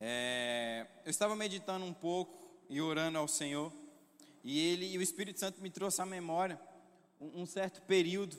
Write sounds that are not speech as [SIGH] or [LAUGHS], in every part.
É, eu estava meditando um pouco e orando ao Senhor, e ele e o Espírito Santo me trouxe à memória um, um certo período,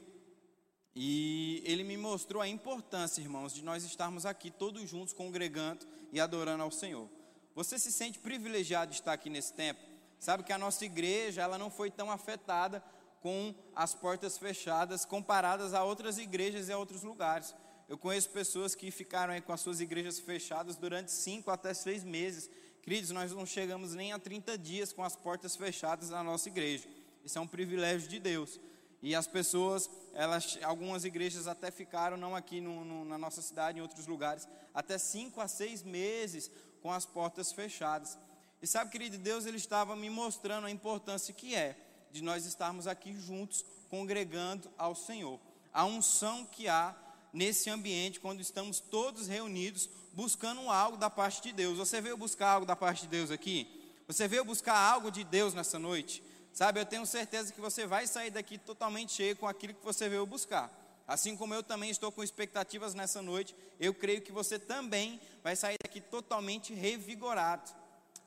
e ele me mostrou a importância, irmãos, de nós estarmos aqui todos juntos congregando e adorando ao Senhor. Você se sente privilegiado de estar aqui nesse tempo? Sabe que a nossa igreja, ela não foi tão afetada com as portas fechadas comparadas a outras igrejas e a outros lugares. Eu conheço pessoas que ficaram aí com as suas igrejas fechadas durante cinco até seis meses. Queridos, nós não chegamos nem a 30 dias com as portas fechadas na nossa igreja. Isso é um privilégio de Deus. E as pessoas, elas, algumas igrejas até ficaram, não aqui no, no, na nossa cidade, em outros lugares, até cinco a seis meses com as portas fechadas. E sabe, querido, Deus ele estava me mostrando a importância que é de nós estarmos aqui juntos, congregando ao Senhor. A unção que há nesse ambiente, quando estamos todos reunidos, buscando algo da parte de Deus. Você veio buscar algo da parte de Deus aqui? Você veio buscar algo de Deus nessa noite? Sabe, eu tenho certeza que você vai sair daqui totalmente cheio com aquilo que você veio buscar. Assim como eu também estou com expectativas nessa noite, eu creio que você também vai sair daqui totalmente revigorado.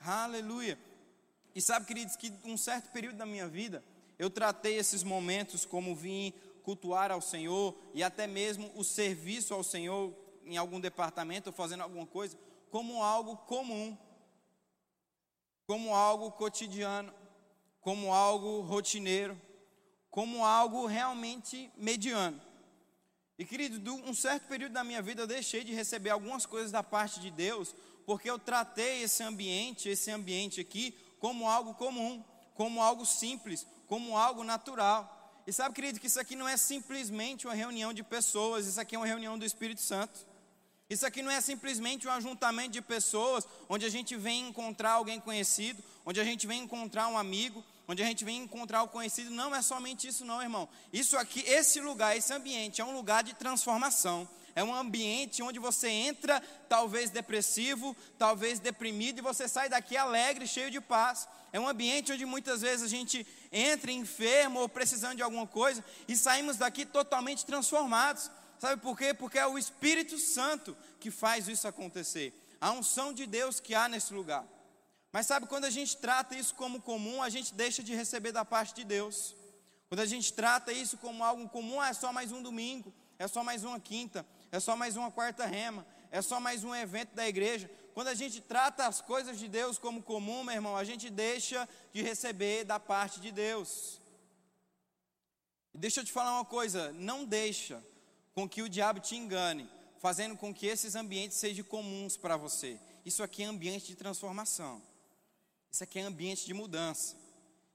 Aleluia. E sabe, queridos, que um certo período da minha vida, eu tratei esses momentos como vim cultuar ao Senhor e até mesmo o serviço ao Senhor em algum departamento ou fazendo alguma coisa como algo comum, como algo cotidiano, como algo rotineiro, como algo realmente mediano. E querido, um certo período da minha vida eu deixei de receber algumas coisas da parte de Deus, porque eu tratei esse ambiente, esse ambiente aqui, como algo comum, como algo simples, como algo natural. E sabe, querido, que isso aqui não é simplesmente uma reunião de pessoas, isso aqui é uma reunião do Espírito Santo. Isso aqui não é simplesmente um ajuntamento de pessoas onde a gente vem encontrar alguém conhecido, onde a gente vem encontrar um amigo, onde a gente vem encontrar o conhecido. Não é somente isso, não, irmão. Isso aqui, esse lugar, esse ambiente é um lugar de transformação. É um ambiente onde você entra, talvez depressivo, talvez deprimido, e você sai daqui alegre, cheio de paz. É um ambiente onde muitas vezes a gente entra enfermo ou precisando de alguma coisa e saímos daqui totalmente transformados. Sabe por quê? Porque é o Espírito Santo que faz isso acontecer. A unção de Deus que há nesse lugar. Mas sabe, quando a gente trata isso como comum, a gente deixa de receber da parte de Deus. Quando a gente trata isso como algo comum, é só mais um domingo, é só mais uma quinta, é só mais uma quarta rema, é só mais um evento da igreja. Quando a gente trata as coisas de Deus como comum, meu irmão, a gente deixa de receber da parte de Deus. Deixa eu te falar uma coisa, não deixa com que o diabo te engane, fazendo com que esses ambientes sejam comuns para você. Isso aqui é ambiente de transformação. Isso aqui é ambiente de mudança.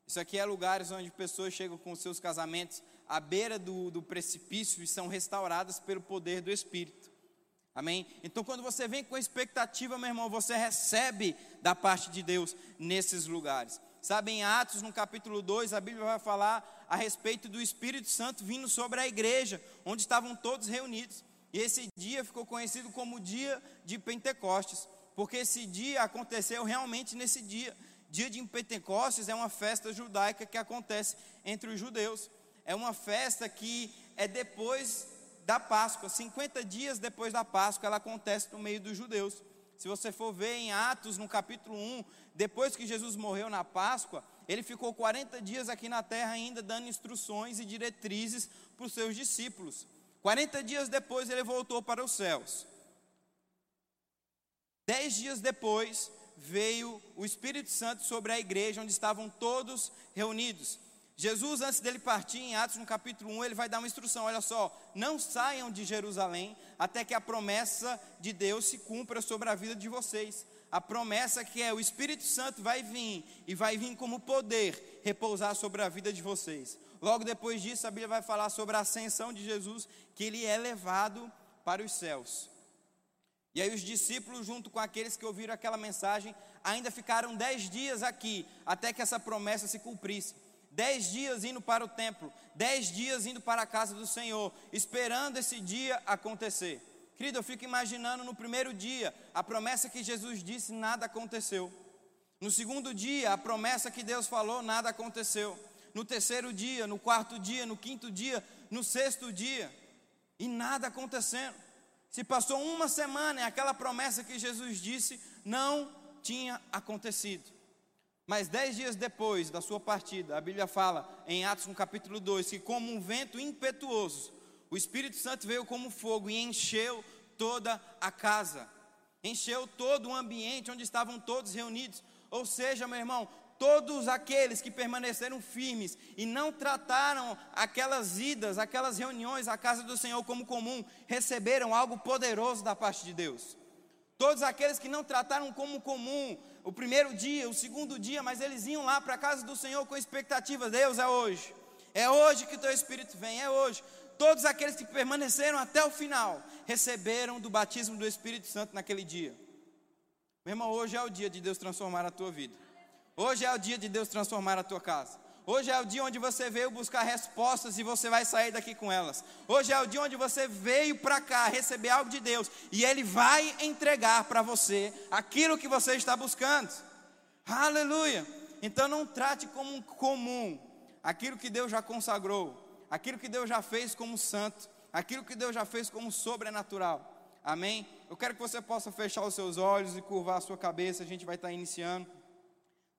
Isso aqui é lugares onde pessoas chegam com seus casamentos à beira do, do precipício e são restauradas pelo poder do Espírito. Amém? Então, quando você vem com expectativa, meu irmão, você recebe da parte de Deus nesses lugares. Sabe, em Atos, no capítulo 2, a Bíblia vai falar a respeito do Espírito Santo vindo sobre a igreja, onde estavam todos reunidos. E esse dia ficou conhecido como dia de Pentecostes, porque esse dia aconteceu realmente nesse dia. Dia de Pentecostes é uma festa judaica que acontece entre os judeus é uma festa que é depois da Páscoa, 50 dias depois da Páscoa, ela acontece no meio dos judeus. Se você for ver em Atos, no capítulo 1, depois que Jesus morreu na Páscoa, ele ficou 40 dias aqui na terra ainda dando instruções e diretrizes para os seus discípulos. 40 dias depois ele voltou para os céus. Dez dias depois veio o Espírito Santo sobre a igreja onde estavam todos reunidos. Jesus, antes dele partir, em Atos no capítulo 1, ele vai dar uma instrução: olha só, não saiam de Jerusalém até que a promessa de Deus se cumpra sobre a vida de vocês. A promessa que é o Espírito Santo vai vir e vai vir como poder repousar sobre a vida de vocês. Logo depois disso, a Bíblia vai falar sobre a ascensão de Jesus, que ele é levado para os céus. E aí os discípulos, junto com aqueles que ouviram aquela mensagem, ainda ficaram dez dias aqui, até que essa promessa se cumprisse dez dias indo para o templo, dez dias indo para a casa do Senhor, esperando esse dia acontecer. Querido, eu fico imaginando no primeiro dia, a promessa que Jesus disse, nada aconteceu. No segundo dia, a promessa que Deus falou, nada aconteceu. No terceiro dia, no quarto dia, no quinto dia, no sexto dia, e nada acontecendo. Se passou uma semana e aquela promessa que Jesus disse não tinha acontecido. Mas dez dias depois da sua partida, a Bíblia fala em Atos no capítulo 2 que, como um vento impetuoso, o Espírito Santo veio como fogo e encheu toda a casa, encheu todo o ambiente onde estavam todos reunidos. Ou seja, meu irmão, todos aqueles que permaneceram firmes e não trataram aquelas idas, aquelas reuniões à casa do Senhor como comum, receberam algo poderoso da parte de Deus. Todos aqueles que não trataram como comum o primeiro dia, o segundo dia, mas eles iam lá para a casa do Senhor com expectativa: Deus, é hoje, é hoje que o teu Espírito vem, é hoje. Todos aqueles que permaneceram até o final receberam do batismo do Espírito Santo naquele dia. Meu irmão, hoje é o dia de Deus transformar a tua vida. Hoje é o dia de Deus transformar a tua casa. Hoje é o dia onde você veio buscar respostas e você vai sair daqui com elas. Hoje é o dia onde você veio para cá receber algo de Deus e Ele vai entregar para você aquilo que você está buscando. Aleluia! Então não trate como comum aquilo que Deus já consagrou, aquilo que Deus já fez como santo, aquilo que Deus já fez como sobrenatural. Amém? Eu quero que você possa fechar os seus olhos e curvar a sua cabeça. A gente vai estar iniciando.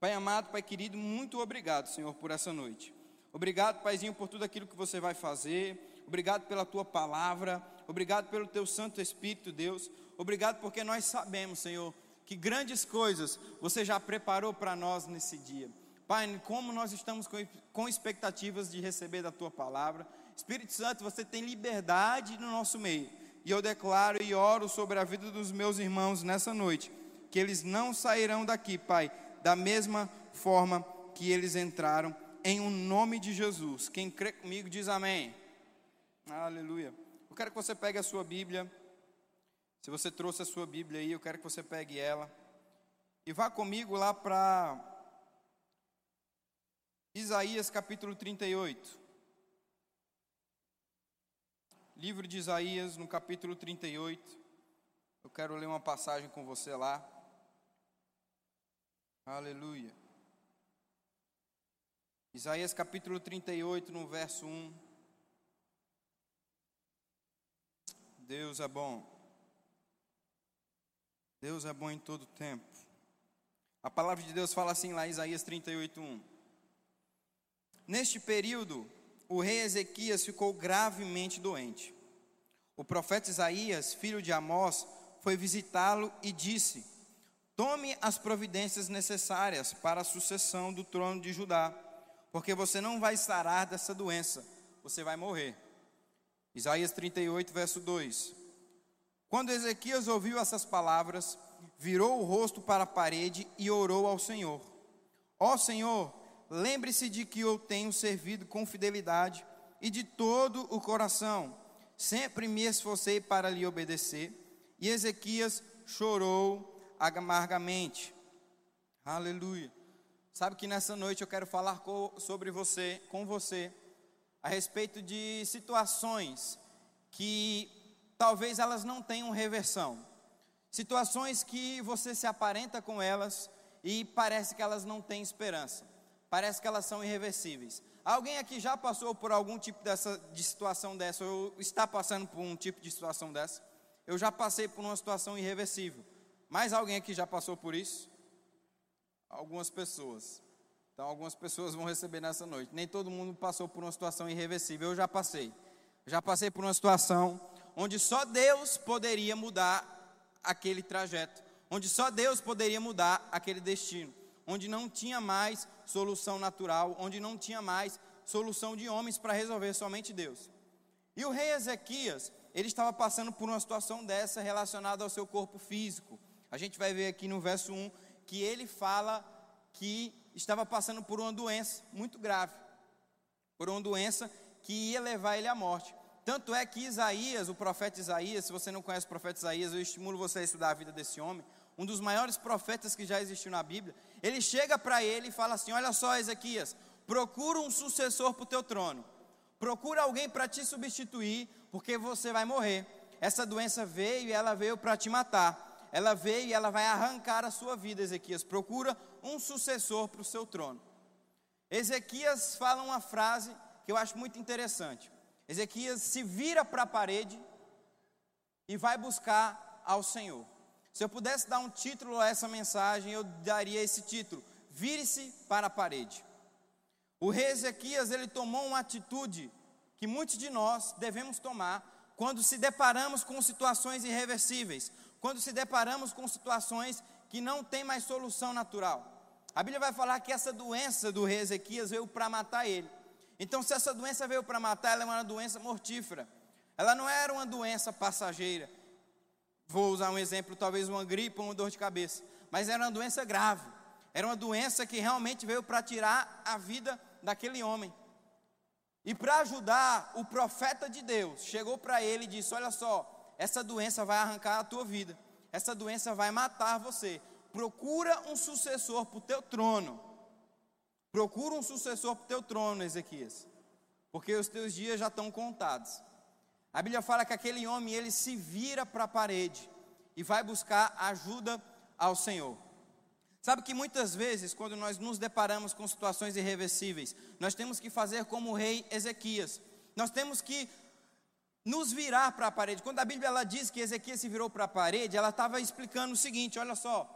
Pai amado, Pai querido, muito obrigado, Senhor, por essa noite. Obrigado, Paizinho, por tudo aquilo que você vai fazer. Obrigado pela tua palavra. Obrigado pelo teu Santo Espírito, Deus. Obrigado porque nós sabemos, Senhor, que grandes coisas você já preparou para nós nesse dia. Pai, como nós estamos com expectativas de receber da tua palavra. Espírito Santo, você tem liberdade no nosso meio. E eu declaro e oro sobre a vida dos meus irmãos nessa noite, que eles não sairão daqui, Pai, da mesma forma que eles entraram, em o um nome de Jesus. Quem crê comigo diz amém. Aleluia. Eu quero que você pegue a sua Bíblia. Se você trouxe a sua Bíblia aí, eu quero que você pegue ela. E vá comigo lá para Isaías capítulo 38. Livro de Isaías, no capítulo 38. Eu quero ler uma passagem com você lá. Aleluia. Isaías capítulo 38, no verso 1. Deus é bom. Deus é bom em todo tempo. A palavra de Deus fala assim lá Isaías 38, 1. Neste período, o rei Ezequias ficou gravemente doente. O profeta Isaías, filho de Amós, foi visitá-lo e disse: Tome as providências necessárias para a sucessão do trono de Judá, porque você não vai sarar dessa doença, você vai morrer. Isaías 38, verso 2. Quando Ezequias ouviu essas palavras, virou o rosto para a parede e orou ao Senhor: Ó oh, Senhor, lembre-se de que eu tenho servido com fidelidade e de todo o coração. Sempre me esforcei para lhe obedecer. E Ezequias chorou amargamente. Aleluia. Sabe que nessa noite eu quero falar sobre você, com você, a respeito de situações que talvez elas não tenham reversão. Situações que você se aparenta com elas e parece que elas não têm esperança. Parece que elas são irreversíveis. Alguém aqui já passou por algum tipo dessa, de situação dessa, ou está passando por um tipo de situação dessa? Eu já passei por uma situação irreversível. Mais alguém aqui já passou por isso? Algumas pessoas. Então, algumas pessoas vão receber nessa noite. Nem todo mundo passou por uma situação irreversível. Eu já passei. já passei por uma situação onde só Deus poderia mudar aquele trajeto. Onde só Deus poderia mudar aquele destino. Onde não tinha mais solução natural. Onde não tinha mais solução de homens para resolver, somente Deus. E o rei Ezequias, ele estava passando por uma situação dessa relacionada ao seu corpo físico a gente vai ver aqui no verso 1 que ele fala que estava passando por uma doença muito grave, por uma doença que ia levar ele à morte. Tanto é que Isaías, o profeta Isaías, se você não conhece o profeta Isaías, eu estimulo você a estudar a vida desse homem, um dos maiores profetas que já existiu na Bíblia. Ele chega para ele e fala assim: Olha só, Ezequias, procura um sucessor para o teu trono, procura alguém para te substituir, porque você vai morrer. Essa doença veio e ela veio para te matar ela veio e ela vai arrancar a sua vida, Ezequias. Procura um sucessor para o seu trono. Ezequias fala uma frase que eu acho muito interessante. Ezequias se vira para a parede e vai buscar ao Senhor. Se eu pudesse dar um título a essa mensagem, eu daria esse título: Vire-se para a parede. O rei Ezequias, ele tomou uma atitude que muitos de nós devemos tomar quando se deparamos com situações irreversíveis, quando se deparamos com situações que não tem mais solução natural. A Bíblia vai falar que essa doença do rei Ezequias veio para matar ele. Então, se essa doença veio para matar, ela é uma doença mortífera. Ela não era uma doença passageira. Vou usar um exemplo, talvez uma gripe ou uma dor de cabeça. Mas era uma doença grave. Era uma doença que realmente veio para tirar a vida daquele homem. E para ajudar, o profeta de Deus chegou para ele e disse: Olha só, essa doença vai arrancar a tua vida. Essa doença vai matar você. Procura um sucessor para o teu trono. Procura um sucessor para o teu trono, Ezequias, porque os teus dias já estão contados. A Bíblia fala que aquele homem, ele se vira para a parede e vai buscar ajuda ao Senhor. Sabe que muitas vezes, quando nós nos deparamos com situações irreversíveis, nós temos que fazer como o rei Ezequias. Nós temos que nos virar para a parede. Quando a Bíblia ela diz que Ezequias se virou para a parede, ela estava explicando o seguinte: olha só,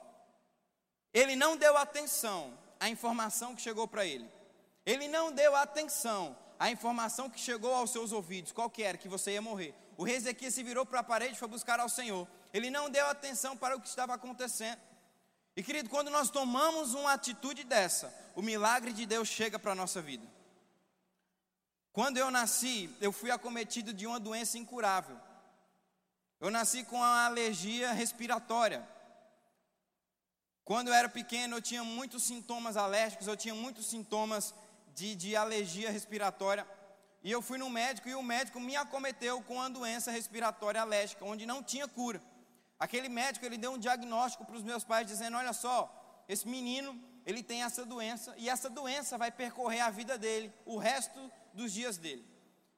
ele não deu atenção a informação que chegou para ele. Ele não deu atenção à informação que chegou aos seus ouvidos, qual que você ia morrer. O rei Ezequias se virou para a parede e foi buscar ao Senhor. Ele não deu atenção para o que estava acontecendo. E querido, quando nós tomamos uma atitude dessa, o milagre de Deus chega para a nossa vida. Quando eu nasci, eu fui acometido de uma doença incurável. Eu nasci com uma alergia respiratória. Quando eu era pequeno, eu tinha muitos sintomas alérgicos, eu tinha muitos sintomas de, de alergia respiratória. E eu fui no médico e o médico me acometeu com uma doença respiratória alérgica, onde não tinha cura. Aquele médico, ele deu um diagnóstico para os meus pais, dizendo: Olha só, esse menino, ele tem essa doença, e essa doença vai percorrer a vida dele, o resto dos dias dele.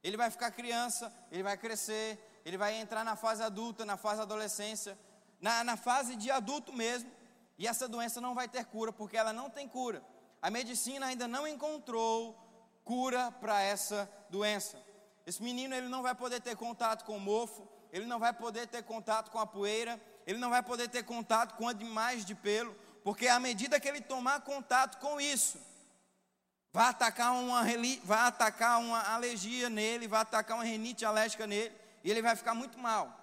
Ele vai ficar criança, ele vai crescer, ele vai entrar na fase adulta, na fase adolescência, na, na fase de adulto mesmo, e essa doença não vai ter cura, porque ela não tem cura. A medicina ainda não encontrou cura para essa doença. Esse menino ele não vai poder ter contato com o mofo, ele não vai poder ter contato com a poeira, ele não vai poder ter contato com animais de pelo, porque à medida que ele tomar contato com isso, vai atacar uma, vai atacar uma alergia nele, vai atacar uma renite alérgica nele, e ele vai ficar muito mal.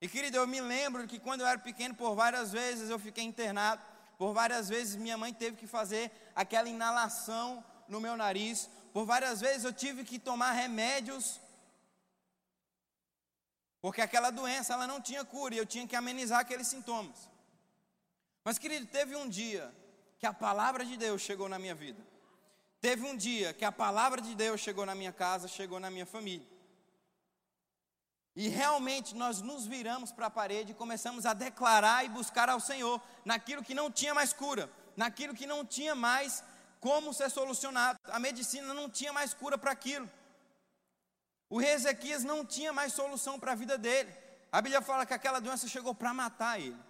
E querido, eu me lembro que quando eu era pequeno, por várias vezes eu fiquei internado, por várias vezes minha mãe teve que fazer aquela inalação no meu nariz, por várias vezes eu tive que tomar remédios, porque aquela doença ela não tinha cura e eu tinha que amenizar aqueles sintomas. Mas querido, teve um dia que a palavra de Deus chegou na minha vida. Teve um dia que a palavra de Deus chegou na minha casa, chegou na minha família. E realmente nós nos viramos para a parede e começamos a declarar e buscar ao Senhor naquilo que não tinha mais cura, naquilo que não tinha mais como ser solucionado. A medicina não tinha mais cura para aquilo. O rei Ezequias não tinha mais solução para a vida dele. A Bíblia fala que aquela doença chegou para matar ele.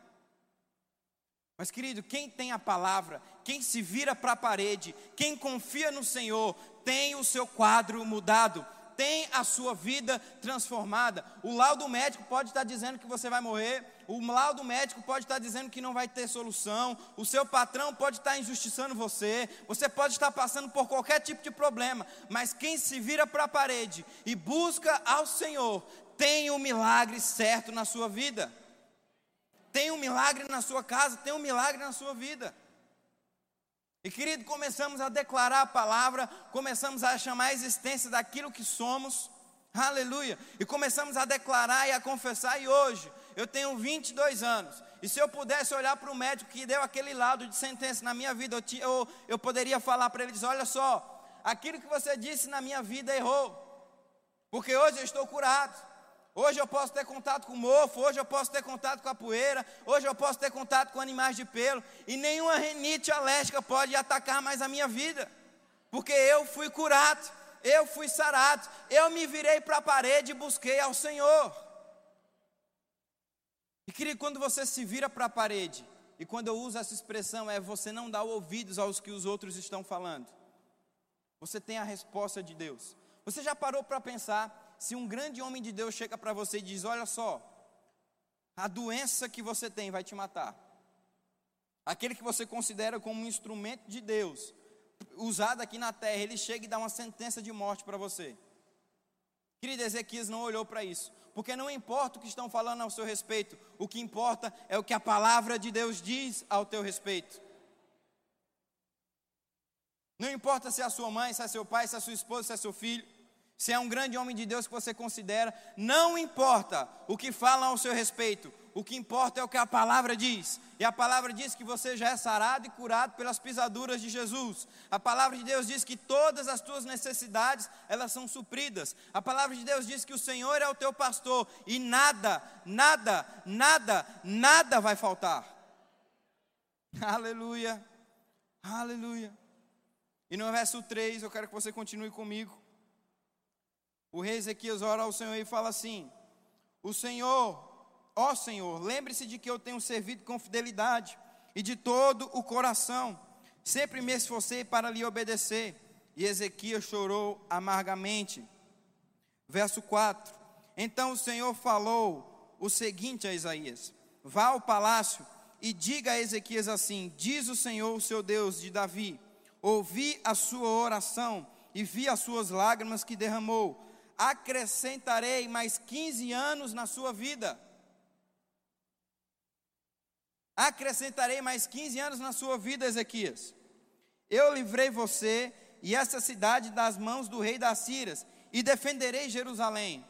Mas, querido, quem tem a palavra, quem se vira para a parede, quem confia no Senhor, tem o seu quadro mudado tem a sua vida transformada. O laudo médico pode estar dizendo que você vai morrer, o laudo médico pode estar dizendo que não vai ter solução, o seu patrão pode estar injustiçando você, você pode estar passando por qualquer tipo de problema, mas quem se vira para a parede e busca ao Senhor, tem o milagre certo na sua vida. Tem um milagre na sua casa, tem um milagre na sua vida. E querido, começamos a declarar a palavra, começamos a chamar a existência daquilo que somos, aleluia, e começamos a declarar e a confessar. E hoje, eu tenho 22 anos, e se eu pudesse olhar para o médico que deu aquele lado de sentença na minha vida, eu, eu, eu poderia falar para ele: dizer, olha só, aquilo que você disse na minha vida errou, porque hoje eu estou curado. Hoje eu posso ter contato com o mofo, hoje eu posso ter contato com a poeira, hoje eu posso ter contato com animais de pelo, e nenhuma renite alérgica pode atacar mais a minha vida, porque eu fui curado, eu fui sarado, eu me virei para a parede e busquei ao Senhor. E querido, quando você se vira para a parede, e quando eu uso essa expressão, é você não dá ouvidos aos que os outros estão falando, você tem a resposta de Deus. Você já parou para pensar se um grande homem de Deus chega para você e diz: Olha só, a doença que você tem vai te matar. Aquele que você considera como um instrumento de Deus, usado aqui na terra, ele chega e dá uma sentença de morte para você. Querido, Ezequias não olhou para isso, porque não importa o que estão falando ao seu respeito, o que importa é o que a palavra de Deus diz ao teu respeito. Não importa se é a sua mãe, se é seu pai, se é sua esposa, se é seu filho, se é um grande homem de Deus que você considera, não importa o que falam ao seu respeito, o que importa é o que a palavra diz. E a palavra diz que você já é sarado e curado pelas pisaduras de Jesus. A palavra de Deus diz que todas as tuas necessidades, elas são supridas. A palavra de Deus diz que o Senhor é o teu pastor e nada, nada, nada, nada vai faltar. [LAUGHS] Aleluia. Aleluia. E no verso 3, eu quero que você continue comigo. O rei Ezequias ora ao Senhor e fala assim: O Senhor, ó Senhor, lembre-se de que eu tenho servido com fidelidade e de todo o coração, sempre me esforcei para lhe obedecer. E Ezequias chorou amargamente. Verso 4: Então o Senhor falou o seguinte a Isaías: Vá ao palácio e diga a Ezequias assim: Diz o Senhor, o seu Deus de Davi ouvi a sua oração e vi as suas lágrimas que derramou. Acrescentarei mais 15 anos na sua vida. Acrescentarei mais 15 anos na sua vida, Ezequias. Eu livrei você e essa cidade das mãos do rei das Sírias e defenderei Jerusalém.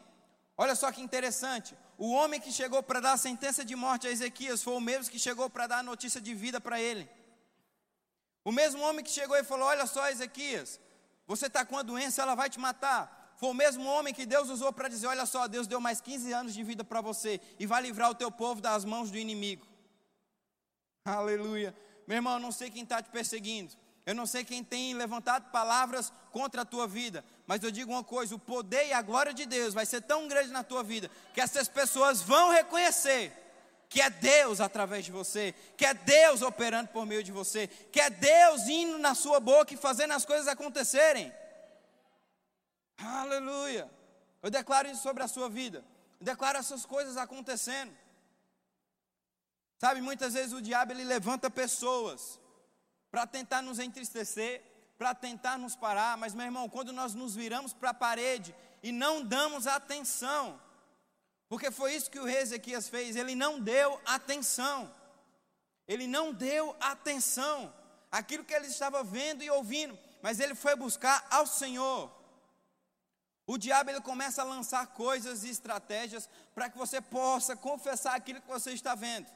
Olha só que interessante. O homem que chegou para dar a sentença de morte a Ezequias foi o mesmo que chegou para dar a notícia de vida para ele. O mesmo homem que chegou e falou: Olha só, Ezequias, você está com uma doença, ela vai te matar. Foi o mesmo homem que Deus usou para dizer: Olha só, Deus deu mais 15 anos de vida para você e vai livrar o teu povo das mãos do inimigo. [LAUGHS] Aleluia. Meu irmão, eu não sei quem está te perseguindo. Eu não sei quem tem levantado palavras contra a tua vida, mas eu digo uma coisa: o poder e a glória de Deus vai ser tão grande na tua vida que essas pessoas vão reconhecer que é Deus através de você, que é Deus operando por meio de você, que é Deus indo na sua boca e fazendo as coisas acontecerem. Aleluia. Eu declaro isso sobre a sua vida. Eu declaro essas coisas acontecendo. Sabe, muitas vezes o diabo ele levanta pessoas para tentar nos entristecer, para tentar nos parar, mas meu irmão, quando nós nos viramos para a parede e não damos atenção, porque foi isso que o rei Ezequias fez, ele não deu atenção. Ele não deu atenção àquilo que ele estava vendo e ouvindo, mas ele foi buscar ao Senhor. O diabo ele começa a lançar coisas e estratégias para que você possa confessar aquilo que você está vendo.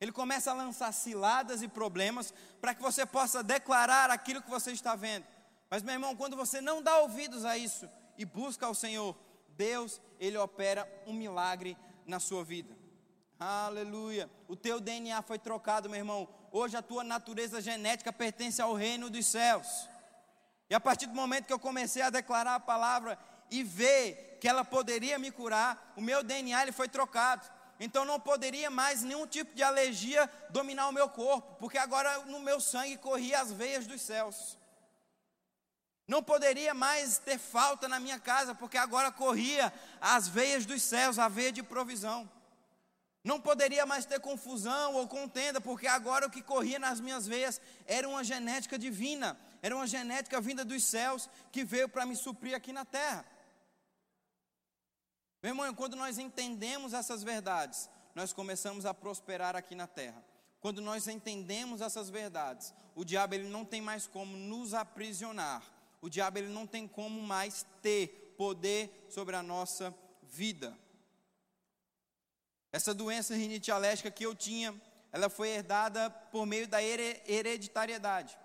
Ele começa a lançar ciladas e problemas para que você possa declarar aquilo que você está vendo. Mas meu irmão, quando você não dá ouvidos a isso e busca ao Senhor, Deus, ele opera um milagre na sua vida. Aleluia. O teu DNA foi trocado, meu irmão. Hoje a tua natureza genética pertence ao reino dos céus. E a partir do momento que eu comecei a declarar a palavra e ver que ela poderia me curar, o meu DNA ele foi trocado. Então não poderia mais nenhum tipo de alergia dominar o meu corpo, porque agora no meu sangue corria as veias dos céus. Não poderia mais ter falta na minha casa, porque agora corria as veias dos céus, a veia de provisão. Não poderia mais ter confusão ou contenda, porque agora o que corria nas minhas veias era uma genética divina, era uma genética vinda dos céus que veio para me suprir aqui na terra. Meu irmão, quando nós entendemos essas verdades, nós começamos a prosperar aqui na terra. Quando nós entendemos essas verdades, o diabo ele não tem mais como nos aprisionar o diabo ele não tem como mais ter poder sobre a nossa vida. Essa doença rinite alérgica que eu tinha, ela foi herdada por meio da hereditariedade.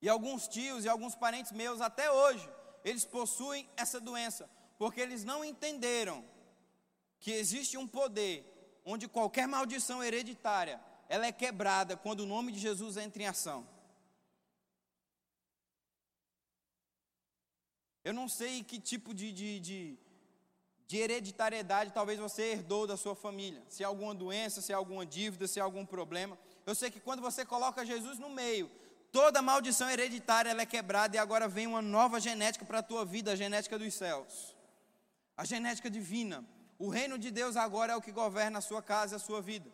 E alguns tios e alguns parentes meus até hoje, eles possuem essa doença, porque eles não entenderam que existe um poder onde qualquer maldição hereditária, ela é quebrada quando o nome de Jesus entra em ação. Eu não sei que tipo de, de, de, de hereditariedade talvez você herdou da sua família. Se é alguma doença, se é alguma dívida, se é algum problema. Eu sei que quando você coloca Jesus no meio, toda maldição hereditária é quebrada e agora vem uma nova genética para a tua vida, a genética dos céus. A genética divina. O reino de Deus agora é o que governa a sua casa e a sua vida.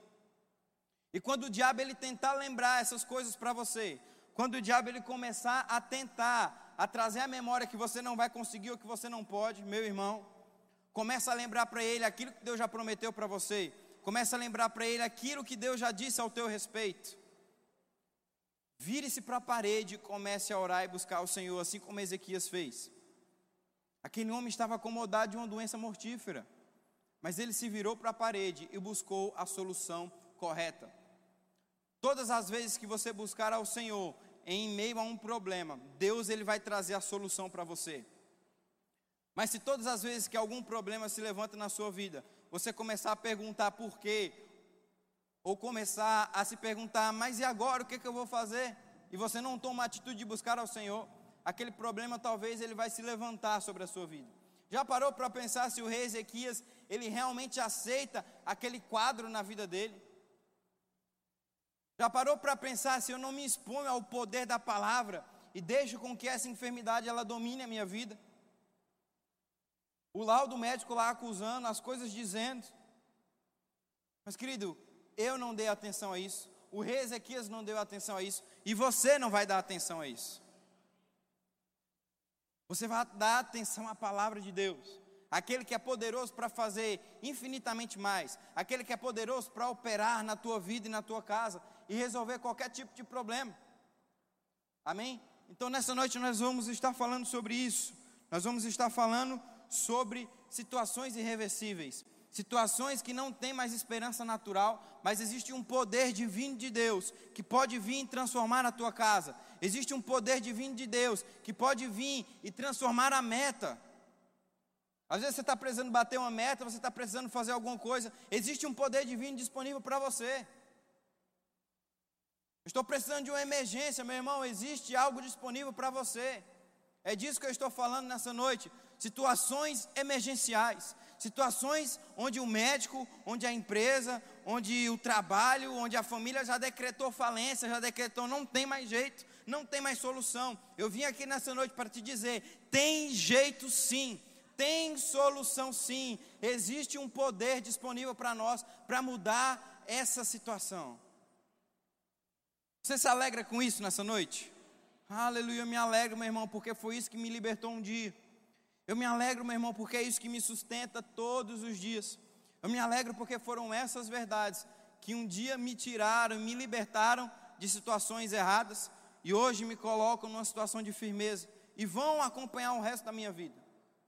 E quando o diabo ele tentar lembrar essas coisas para você, quando o diabo ele começar a tentar a trazer a memória que você não vai conseguir ou que você não pode, meu irmão, começa a lembrar para ele aquilo que Deus já prometeu para você. Começa a lembrar para ele aquilo que Deus já disse ao teu respeito. Vire-se para a parede e comece a orar e buscar o Senhor, assim como Ezequias fez. Aquele homem estava acomodado de uma doença mortífera, mas ele se virou para a parede e buscou a solução correta. Todas as vezes que você buscar ao Senhor em meio a um problema, Deus ele vai trazer a solução para você. Mas se todas as vezes que algum problema se levanta na sua vida, você começar a perguntar por quê, ou começar a se perguntar, mas e agora o que, que eu vou fazer? E você não toma a atitude de buscar ao Senhor, aquele problema talvez ele vai se levantar sobre a sua vida. Já parou para pensar se o rei Ezequias, ele realmente aceita aquele quadro na vida dele? Já parou para pensar se eu não me exponho ao poder da palavra e deixo com que essa enfermidade ela domine a minha vida? O laudo médico lá acusando, as coisas dizendo. Mas querido, eu não dei atenção a isso. O rei Ezequias não deu atenção a isso. E você não vai dar atenção a isso. Você vai dar atenção à palavra de Deus aquele que é poderoso para fazer infinitamente mais, aquele que é poderoso para operar na tua vida e na tua casa e resolver qualquer tipo de problema. Amém? Então nessa noite nós vamos estar falando sobre isso. Nós vamos estar falando sobre situações irreversíveis, situações que não têm mais esperança natural, mas existe um poder divino de Deus que pode vir e transformar a tua casa. Existe um poder divino de Deus que pode vir e transformar a meta. Às vezes você está precisando bater uma meta, você está precisando fazer alguma coisa. Existe um poder divino disponível para você. Estou precisando de uma emergência, meu irmão. Existe algo disponível para você. É disso que eu estou falando nessa noite. Situações emergenciais. Situações onde o médico, onde a empresa, onde o trabalho, onde a família já decretou falência, já decretou não tem mais jeito, não tem mais solução. Eu vim aqui nessa noite para te dizer: tem jeito sim tem solução sim, existe um poder disponível para nós para mudar essa situação. Você se alegra com isso nessa noite? Aleluia, eu me alegro, meu irmão, porque foi isso que me libertou um dia. Eu me alegro, meu irmão, porque é isso que me sustenta todos os dias. Eu me alegro porque foram essas verdades que um dia me tiraram, me libertaram de situações erradas e hoje me colocam numa situação de firmeza e vão acompanhar o resto da minha vida.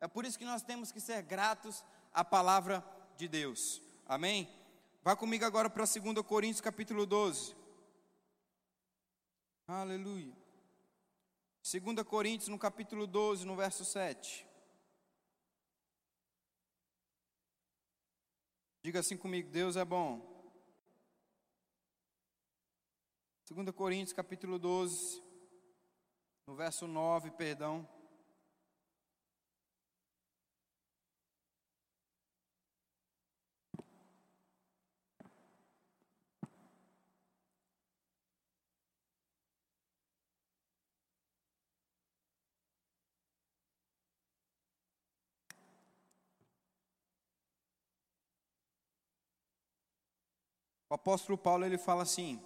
É por isso que nós temos que ser gratos à palavra de Deus. Amém? Vá comigo agora para 2 Coríntios capítulo 12. Aleluia. 2 Coríntios no capítulo 12, no verso 7. Diga assim comigo, Deus é bom. 2 Coríntios capítulo 12, no verso 9, perdão. O apóstolo Paulo ele fala assim,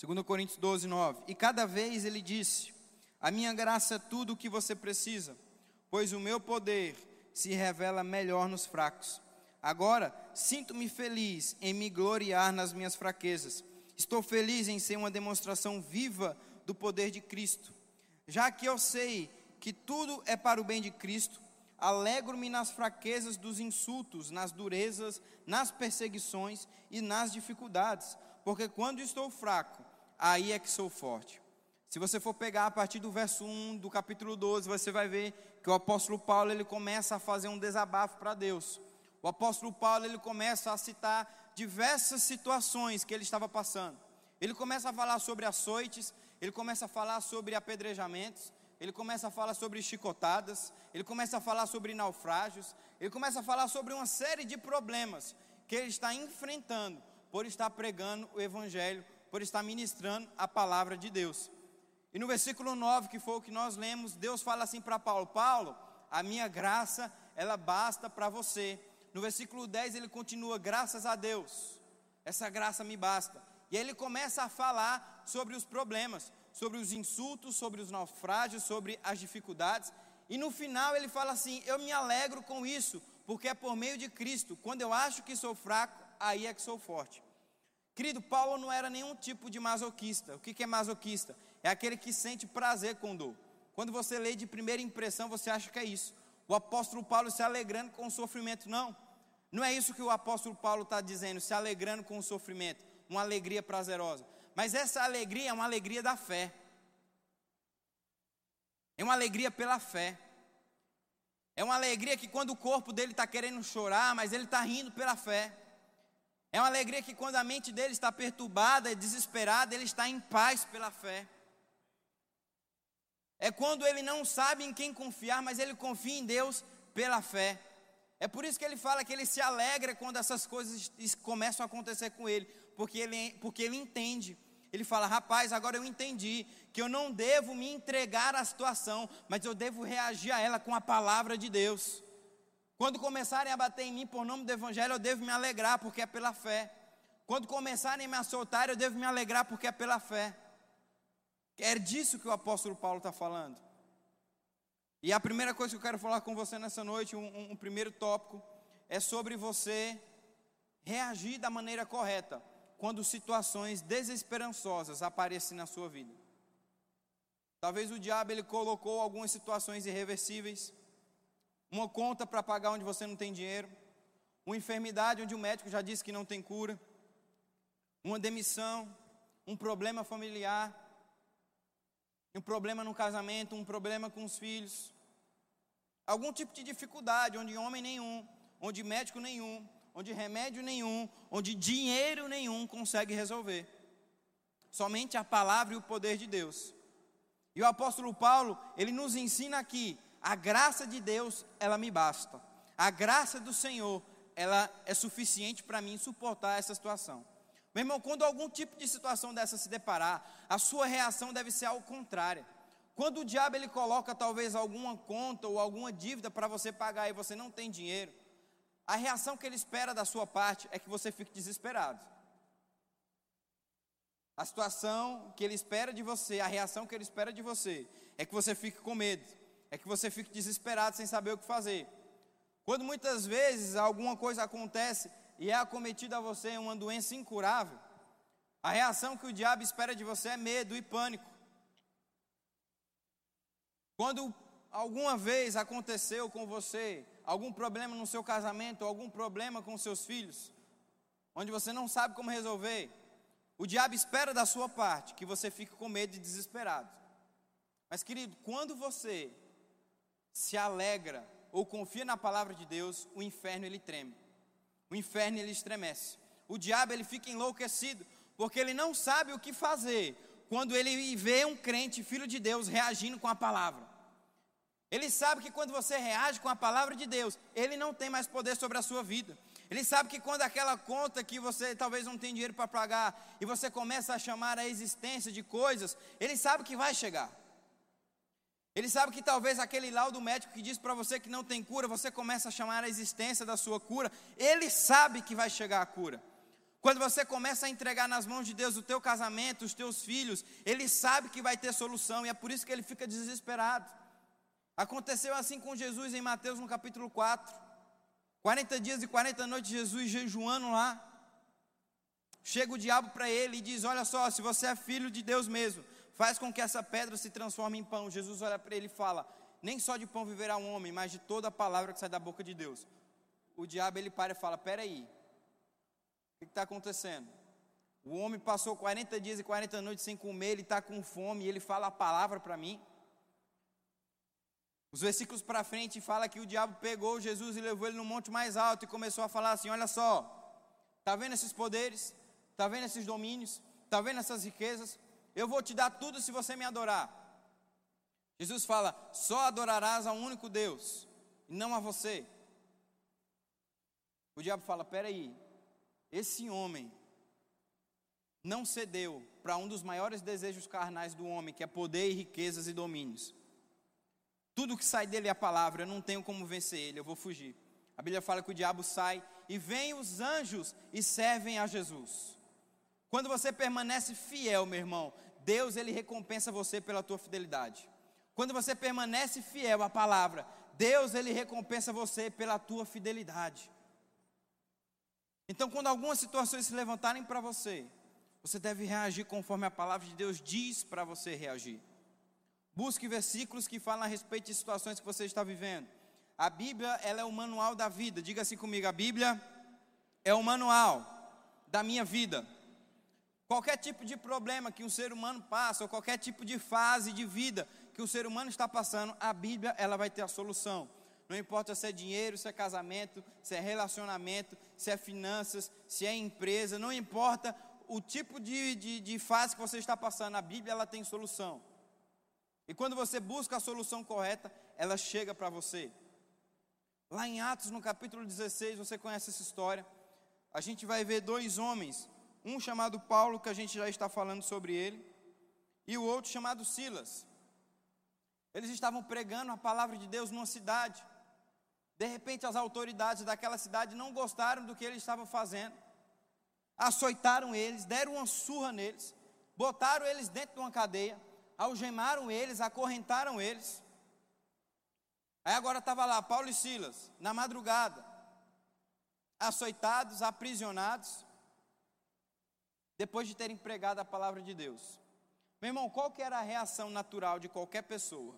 2 Coríntios 12, 9: E cada vez ele disse: A minha graça é tudo o que você precisa, pois o meu poder se revela melhor nos fracos. Agora, sinto-me feliz em me gloriar nas minhas fraquezas. Estou feliz em ser uma demonstração viva do poder de Cristo. Já que eu sei que tudo é para o bem de Cristo, Alegro-me nas fraquezas dos insultos, nas durezas, nas perseguições e nas dificuldades, porque quando estou fraco, aí é que sou forte. Se você for pegar a partir do verso 1 do capítulo 12, você vai ver que o apóstolo Paulo ele começa a fazer um desabafo para Deus. O apóstolo Paulo ele começa a citar diversas situações que ele estava passando. Ele começa a falar sobre açoites, ele começa a falar sobre apedrejamentos, ele começa a falar sobre chicotadas, ele começa a falar sobre naufrágios, ele começa a falar sobre uma série de problemas que ele está enfrentando por estar pregando o Evangelho, por estar ministrando a palavra de Deus. E no versículo 9, que foi o que nós lemos, Deus fala assim para Paulo: Paulo, a minha graça, ela basta para você, No versículo 10 ele continua: graças a Deus, essa graça me basta. E aí ele começa a falar sobre os problemas, sobre os insultos, sobre os naufrágios, sobre as dificuldades. E no final ele fala assim: Eu me alegro com isso, porque é por meio de Cristo. Quando eu acho que sou fraco, aí é que sou forte. Querido, Paulo não era nenhum tipo de masoquista. O que é masoquista? É aquele que sente prazer com dor. Quando você lê de primeira impressão, você acha que é isso. O apóstolo Paulo se alegrando com o sofrimento. Não. Não é isso que o apóstolo Paulo está dizendo, se alegrando com o sofrimento. Uma alegria prazerosa. Mas essa alegria é uma alegria da fé. É uma alegria pela fé. É uma alegria que quando o corpo dele está querendo chorar, mas ele está rindo pela fé. É uma alegria que quando a mente dele está perturbada, desesperada, ele está em paz pela fé. É quando ele não sabe em quem confiar, mas ele confia em Deus pela fé. É por isso que ele fala que ele se alegra quando essas coisas começam a acontecer com ele, porque ele, porque ele entende ele fala: rapaz, agora eu entendi que eu não devo me entregar à situação, mas eu devo reagir a ela com a palavra de Deus. Quando começarem a bater em mim por nome do Evangelho, eu devo me alegrar, porque é pela fé. Quando começarem a me assaltar, eu devo me alegrar, porque é pela fé. É disso que o apóstolo Paulo está falando. E a primeira coisa que eu quero falar com você nessa noite, um, um, um primeiro tópico, é sobre você reagir da maneira correta quando situações desesperançosas aparecem na sua vida. Talvez o diabo ele colocou algumas situações irreversíveis, uma conta para pagar onde você não tem dinheiro, uma enfermidade onde o médico já disse que não tem cura, uma demissão, um problema familiar, um problema no casamento, um problema com os filhos, algum tipo de dificuldade onde homem nenhum, onde médico nenhum, onde remédio nenhum, onde dinheiro nenhum consegue resolver. Somente a palavra e o poder de Deus. E o apóstolo Paulo, ele nos ensina aqui, a graça de Deus, ela me basta. A graça do Senhor, ela é suficiente para mim suportar essa situação. Meu irmão, quando algum tipo de situação dessa se deparar, a sua reação deve ser ao contrário. Quando o diabo ele coloca talvez alguma conta ou alguma dívida para você pagar e você não tem dinheiro, a reação que ele espera da sua parte é que você fique desesperado. A situação que ele espera de você, a reação que ele espera de você, é que você fique com medo, é que você fique desesperado sem saber o que fazer. Quando muitas vezes alguma coisa acontece e é acometida a você uma doença incurável, a reação que o diabo espera de você é medo e pânico. Quando alguma vez aconteceu com você algum problema no seu casamento, algum problema com seus filhos, onde você não sabe como resolver, o diabo espera da sua parte que você fique com medo e desesperado. Mas, querido, quando você se alegra ou confia na palavra de Deus, o inferno ele treme. O inferno ele estremece. O diabo ele fica enlouquecido, porque ele não sabe o que fazer quando ele vê um crente, filho de Deus, reagindo com a palavra. Ele sabe que quando você reage com a palavra de Deus, ele não tem mais poder sobre a sua vida. Ele sabe que quando aquela conta que você talvez não tem dinheiro para pagar e você começa a chamar a existência de coisas, ele sabe que vai chegar. Ele sabe que talvez aquele laudo médico que diz para você que não tem cura, você começa a chamar a existência da sua cura, ele sabe que vai chegar a cura. Quando você começa a entregar nas mãos de Deus o teu casamento, os teus filhos, ele sabe que vai ter solução e é por isso que ele fica desesperado. Aconteceu assim com Jesus em Mateus no capítulo 4. 40 dias e 40 noites, Jesus jejuando lá. Chega o diabo para ele e diz: Olha só, se você é filho de Deus mesmo, faz com que essa pedra se transforme em pão. Jesus olha para ele e fala: Nem só de pão viverá um homem, mas de toda a palavra que sai da boca de Deus. O diabo ele para e fala: Peraí, o que está acontecendo? O homem passou 40 dias e 40 noites sem comer, ele está com fome e ele fala a palavra para mim. Os versículos para frente fala que o diabo pegou Jesus e levou ele no monte mais alto e começou a falar assim: Olha só, tá vendo esses poderes? Tá vendo esses domínios? Tá vendo essas riquezas? Eu vou te dar tudo se você me adorar. Jesus fala: Só adorarás ao único Deus, e não a você. O diabo fala: Peraí, esse homem não cedeu para um dos maiores desejos carnais do homem, que é poder e riquezas e domínios. Tudo que sai dele é a palavra, eu não tenho como vencer ele, eu vou fugir. A Bíblia fala que o diabo sai e vem os anjos e servem a Jesus. Quando você permanece fiel, meu irmão, Deus ele recompensa você pela tua fidelidade. Quando você permanece fiel à palavra, Deus ele recompensa você pela tua fidelidade. Então, quando algumas situações se levantarem para você, você deve reagir conforme a palavra de Deus diz para você reagir. Busque versículos que falam a respeito de situações que você está vivendo. A Bíblia, ela é o manual da vida. Diga assim comigo, a Bíblia é o manual da minha vida. Qualquer tipo de problema que um ser humano passa, ou qualquer tipo de fase de vida que o ser humano está passando, a Bíblia ela vai ter a solução. Não importa se é dinheiro, se é casamento, se é relacionamento, se é finanças, se é empresa, não importa o tipo de, de, de fase que você está passando, a Bíblia ela tem solução. E quando você busca a solução correta, ela chega para você. Lá em Atos, no capítulo 16, você conhece essa história. A gente vai ver dois homens, um chamado Paulo, que a gente já está falando sobre ele, e o outro chamado Silas. Eles estavam pregando a palavra de Deus numa cidade. De repente, as autoridades daquela cidade não gostaram do que eles estavam fazendo. Açoitaram eles, deram uma surra neles, botaram eles dentro de uma cadeia, algemaram eles, acorrentaram eles. Aí agora estava lá Paulo e Silas, na madrugada, açoitados, aprisionados, depois de terem pregado a palavra de Deus. Meu irmão, qual que era a reação natural de qualquer pessoa?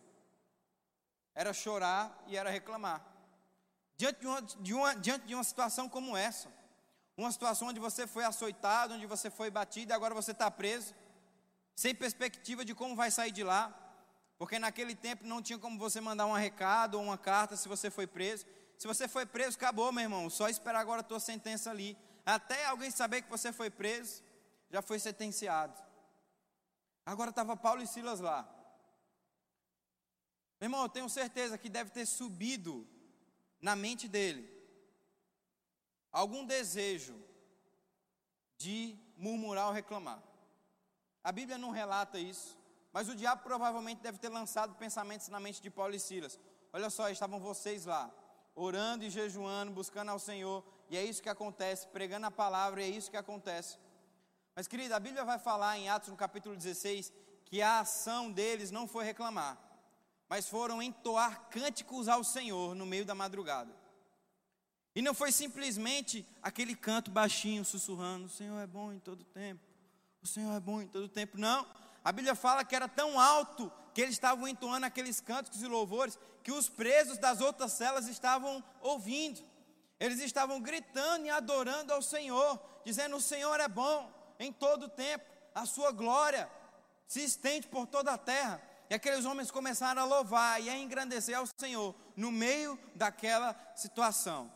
Era chorar e era reclamar. Diante de uma, de uma, diante de uma situação como essa, uma situação onde você foi açoitado, onde você foi batido e agora você está preso, sem perspectiva de como vai sair de lá, porque naquele tempo não tinha como você mandar um recado ou uma carta se você foi preso. Se você foi preso, acabou, meu irmão. Só esperar agora a tua sentença ali. Até alguém saber que você foi preso, já foi sentenciado. Agora estava Paulo e Silas lá. Meu irmão, eu tenho certeza que deve ter subido na mente dele algum desejo de murmurar ou reclamar. A Bíblia não relata isso, mas o diabo provavelmente deve ter lançado pensamentos na mente de Paulo e Silas. Olha só, estavam vocês lá, orando e jejuando, buscando ao Senhor, e é isso que acontece, pregando a palavra, e é isso que acontece. Mas, querida, a Bíblia vai falar em Atos, no capítulo 16, que a ação deles não foi reclamar, mas foram entoar cânticos ao Senhor no meio da madrugada. E não foi simplesmente aquele canto baixinho, sussurrando: O Senhor é bom em todo tempo, o Senhor é bom em todo tempo. Não, a Bíblia fala que era tão alto que eles estavam entoando aqueles cânticos e louvores que os presos das outras celas estavam ouvindo. Eles estavam gritando e adorando ao Senhor, dizendo: O Senhor é bom, em todo o tempo, a sua glória se estende por toda a terra. E aqueles homens começaram a louvar e a engrandecer ao Senhor no meio daquela situação.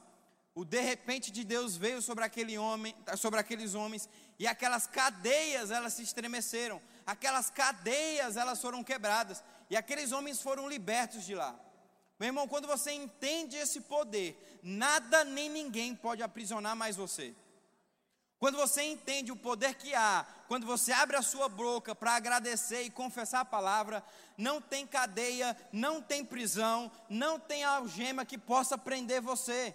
O de repente de Deus veio sobre aquele homem, sobre aqueles homens, e aquelas cadeias elas se estremeceram, aquelas cadeias elas foram quebradas, e aqueles homens foram libertos de lá. Meu irmão, quando você entende esse poder, nada nem ninguém pode aprisionar mais você. Quando você entende o poder que há, quando você abre a sua boca para agradecer e confessar a palavra, não tem cadeia, não tem prisão, não tem algema que possa prender você.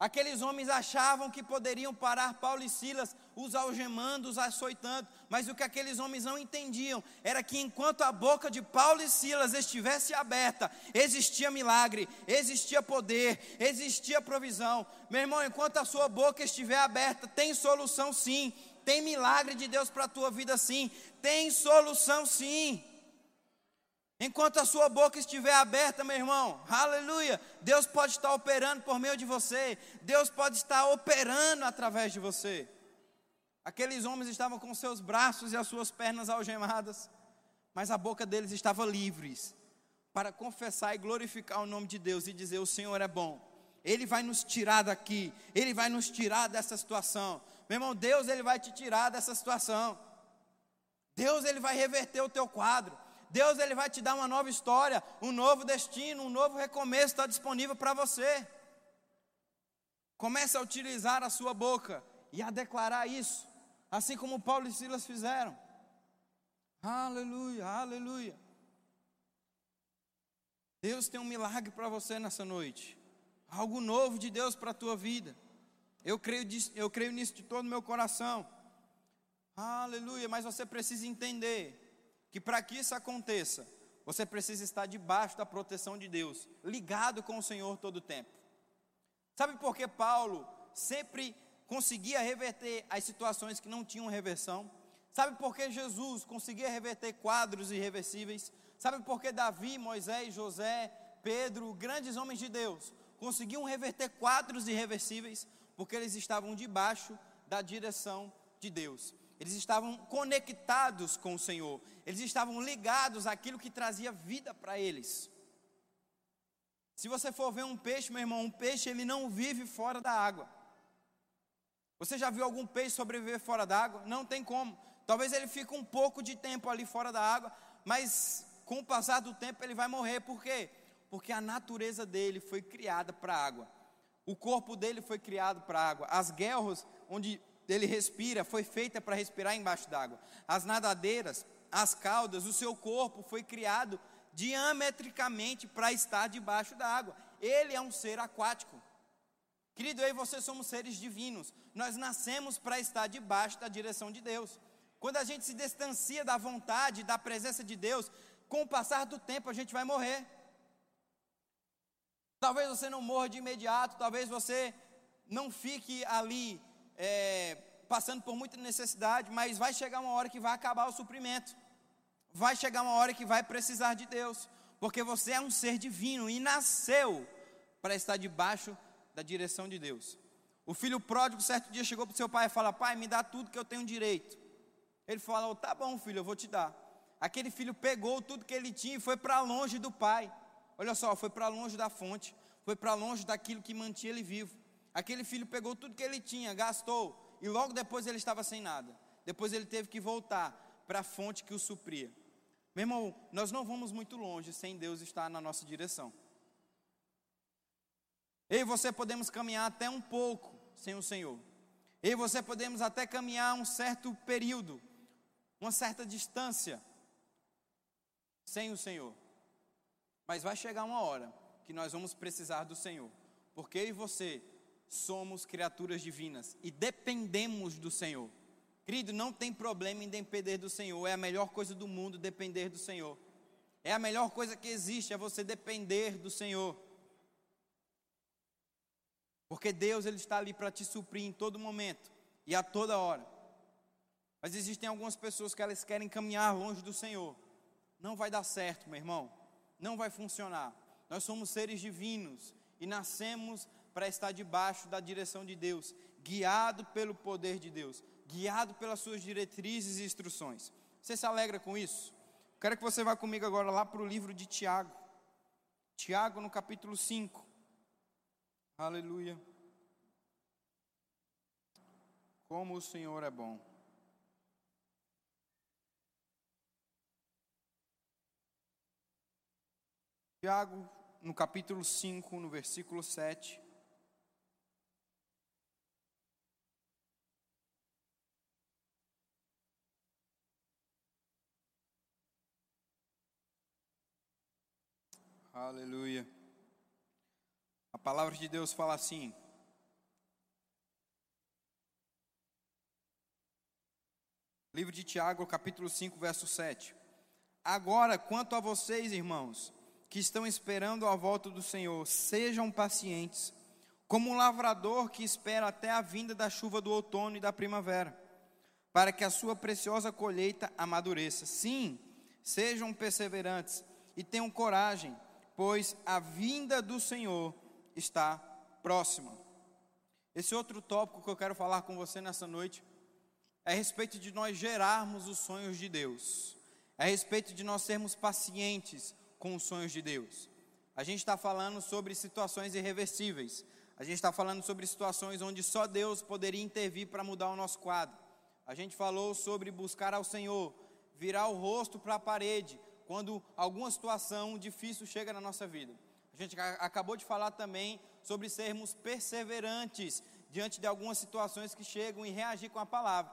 Aqueles homens achavam que poderiam parar Paulo e Silas, os algemando, os açoitando, mas o que aqueles homens não entendiam era que enquanto a boca de Paulo e Silas estivesse aberta, existia milagre, existia poder, existia provisão. Meu irmão, enquanto a sua boca estiver aberta, tem solução sim, tem milagre de Deus para a tua vida sim, tem solução sim. Enquanto a sua boca estiver aberta, meu irmão, aleluia, Deus pode estar operando por meio de você, Deus pode estar operando através de você. Aqueles homens estavam com seus braços e as suas pernas algemadas, mas a boca deles estava livres para confessar e glorificar o nome de Deus e dizer: O Senhor é bom, Ele vai nos tirar daqui, Ele vai nos tirar dessa situação. Meu irmão, Deus ele vai te tirar dessa situação. Deus ele vai reverter o teu quadro. Deus ele vai te dar uma nova história, um novo destino, um novo recomeço está disponível para você. Comece a utilizar a sua boca e a declarar isso, assim como Paulo e Silas fizeram. Aleluia, aleluia. Deus tem um milagre para você nessa noite. algo novo de Deus para a tua vida. Eu creio, eu creio nisso de todo o meu coração. Aleluia, mas você precisa entender que para que isso aconteça, você precisa estar debaixo da proteção de Deus, ligado com o Senhor todo o tempo. Sabe por que Paulo sempre conseguia reverter as situações que não tinham reversão? Sabe por que Jesus conseguia reverter quadros irreversíveis? Sabe por que Davi, Moisés, José, Pedro, grandes homens de Deus, conseguiam reverter quadros irreversíveis? Porque eles estavam debaixo da direção de Deus. Eles estavam conectados com o Senhor. Eles estavam ligados àquilo que trazia vida para eles. Se você for ver um peixe, meu irmão, um peixe ele não vive fora da água. Você já viu algum peixe sobreviver fora da água? Não tem como. Talvez ele fique um pouco de tempo ali fora da água, mas com o passar do tempo ele vai morrer. Por quê? Porque a natureza dele foi criada para a água. O corpo dele foi criado para a água. As guerras onde ele respira foi feita para respirar embaixo d'água. As nadadeiras, as caudas, o seu corpo foi criado diametricamente para estar debaixo da água. Ele é um ser aquático. Querido, eu e você somos seres divinos. Nós nascemos para estar debaixo da direção de Deus. Quando a gente se distancia da vontade, da presença de Deus, com o passar do tempo a gente vai morrer. Talvez você não morra de imediato, talvez você não fique ali é, passando por muita necessidade, mas vai chegar uma hora que vai acabar o suprimento. Vai chegar uma hora que vai precisar de Deus, porque você é um ser divino e nasceu para estar debaixo da direção de Deus. O filho pródigo, certo dia, chegou para o seu pai e falou: Pai, me dá tudo que eu tenho direito. Ele falou: Tá bom, filho, eu vou te dar. Aquele filho pegou tudo que ele tinha e foi para longe do pai. Olha só, foi para longe da fonte, foi para longe daquilo que mantinha ele vivo. Aquele filho pegou tudo que ele tinha, gastou, e logo depois ele estava sem nada. Depois ele teve que voltar para a fonte que o supria. Meu irmão, nós não vamos muito longe sem Deus estar na nossa direção. Eu e você podemos caminhar até um pouco sem o Senhor. Eu e você podemos até caminhar um certo período, uma certa distância sem o Senhor. Mas vai chegar uma hora que nós vamos precisar do Senhor. Porque eu e você somos criaturas divinas e dependemos do Senhor. Querido, não tem problema em depender do Senhor, é a melhor coisa do mundo depender do Senhor. É a melhor coisa que existe, é você depender do Senhor. Porque Deus ele está ali para te suprir em todo momento e a toda hora. Mas existem algumas pessoas que elas querem caminhar longe do Senhor. Não vai dar certo, meu irmão. Não vai funcionar. Nós somos seres divinos e nascemos para estar debaixo da direção de Deus, guiado pelo poder de Deus, guiado pelas suas diretrizes e instruções. Você se alegra com isso? Quero que você vá comigo agora lá para o livro de Tiago. Tiago, no capítulo 5. Aleluia. Como o Senhor é bom. Tiago, no capítulo 5, no versículo 7. Aleluia. A palavra de Deus fala assim: Livro de Tiago, capítulo 5, verso 7. Agora, quanto a vocês, irmãos, que estão esperando a volta do Senhor, sejam pacientes, como um lavrador que espera até a vinda da chuva do outono e da primavera, para que a sua preciosa colheita amadureça. Sim, sejam perseverantes e tenham coragem pois a vinda do Senhor está próxima. Esse outro tópico que eu quero falar com você nessa noite é a respeito de nós gerarmos os sonhos de Deus, é a respeito de nós sermos pacientes com os sonhos de Deus. A gente está falando sobre situações irreversíveis, a gente está falando sobre situações onde só Deus poderia intervir para mudar o nosso quadro. A gente falou sobre buscar ao Senhor, virar o rosto para a parede, quando alguma situação difícil chega na nossa vida. A gente acabou de falar também sobre sermos perseverantes diante de algumas situações que chegam e reagir com a palavra.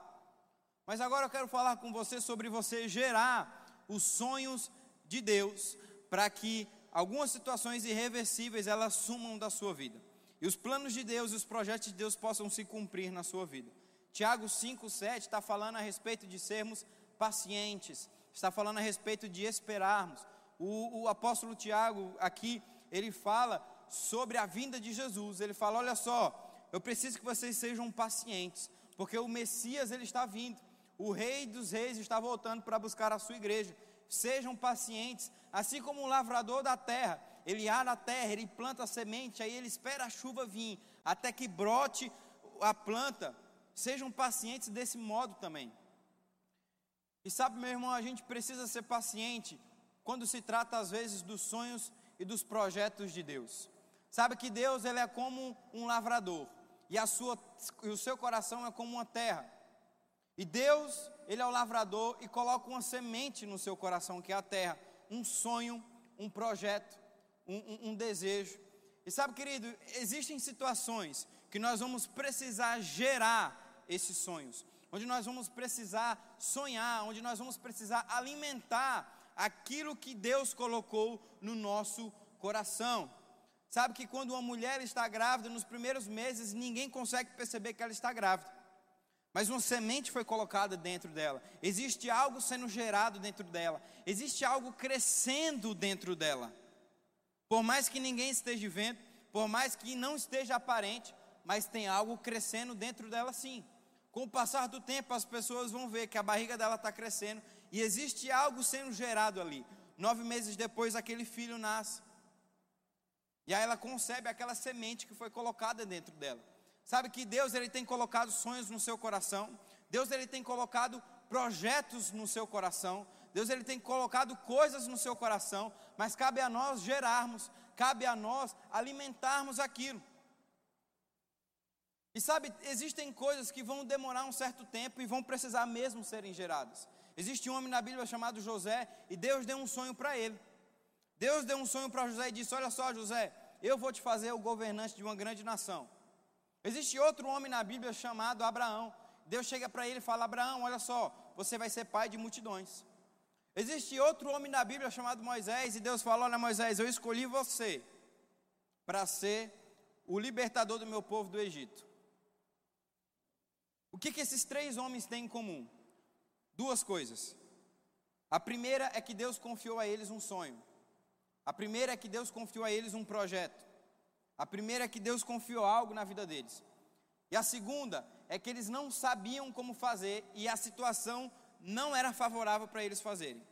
Mas agora eu quero falar com você sobre você gerar os sonhos de Deus para que algumas situações irreversíveis elas sumam da sua vida. e os planos de Deus e os projetos de Deus possam se cumprir na sua vida. Tiago 5, 7 está falando a respeito de sermos pacientes, está falando a respeito de esperarmos. O, o apóstolo Tiago aqui, ele fala sobre a vinda de Jesus. Ele fala: Olha só, eu preciso que vocês sejam pacientes, porque o Messias ele está vindo. O Rei dos Reis está voltando para buscar a sua igreja. Sejam pacientes, assim como o lavrador da terra, ele ara a terra, ele planta a semente, aí ele espera a chuva vir, até que brote a planta. Sejam pacientes desse modo também. E sabe, meu irmão, a gente precisa ser paciente quando se trata às vezes dos sonhos e dos projetos de Deus. Sabe que Deus ele é como um lavrador e a sua e o seu coração é como uma terra. E Deus, ele é o lavrador e coloca uma semente no seu coração que é a terra, um sonho, um projeto, um, um, um desejo. E sabe, querido, existem situações que nós vamos precisar gerar esses sonhos, onde nós vamos precisar sonhar, onde nós vamos precisar alimentar aquilo que Deus colocou no nosso coração. Sabe que quando uma mulher está grávida, nos primeiros meses, ninguém consegue perceber que ela está grávida. Mas uma semente foi colocada dentro dela. Existe algo sendo gerado dentro dela. Existe algo crescendo dentro dela. Por mais que ninguém esteja vendo, por mais que não esteja aparente, mas tem algo crescendo dentro dela sim. Com o passar do tempo, as pessoas vão ver que a barriga dela está crescendo e existe algo sendo gerado ali. Nove meses depois, aquele filho nasce. E aí ela concebe aquela semente que foi colocada dentro dela. Sabe que Deus ele tem colocado sonhos no seu coração. Deus ele tem colocado projetos no seu coração. Deus ele tem colocado coisas no seu coração, mas cabe a nós gerarmos, cabe a nós alimentarmos aquilo. E sabe, existem coisas que vão demorar um certo tempo e vão precisar mesmo serem geradas. Existe um homem na Bíblia chamado José e Deus deu um sonho para ele. Deus deu um sonho para José e disse: Olha só, José, eu vou te fazer o governante de uma grande nação. Existe outro homem na Bíblia chamado Abraão. Deus chega para ele e fala: Abraão, olha só, você vai ser pai de multidões. Existe outro homem na Bíblia chamado Moisés, e Deus fala: Olha, Moisés, eu escolhi você para ser o libertador do meu povo do Egito. O que, que esses três homens têm em comum? Duas coisas. A primeira é que Deus confiou a eles um sonho. A primeira é que Deus confiou a eles um projeto. A primeira é que Deus confiou algo na vida deles. E a segunda é que eles não sabiam como fazer e a situação não era favorável para eles fazerem.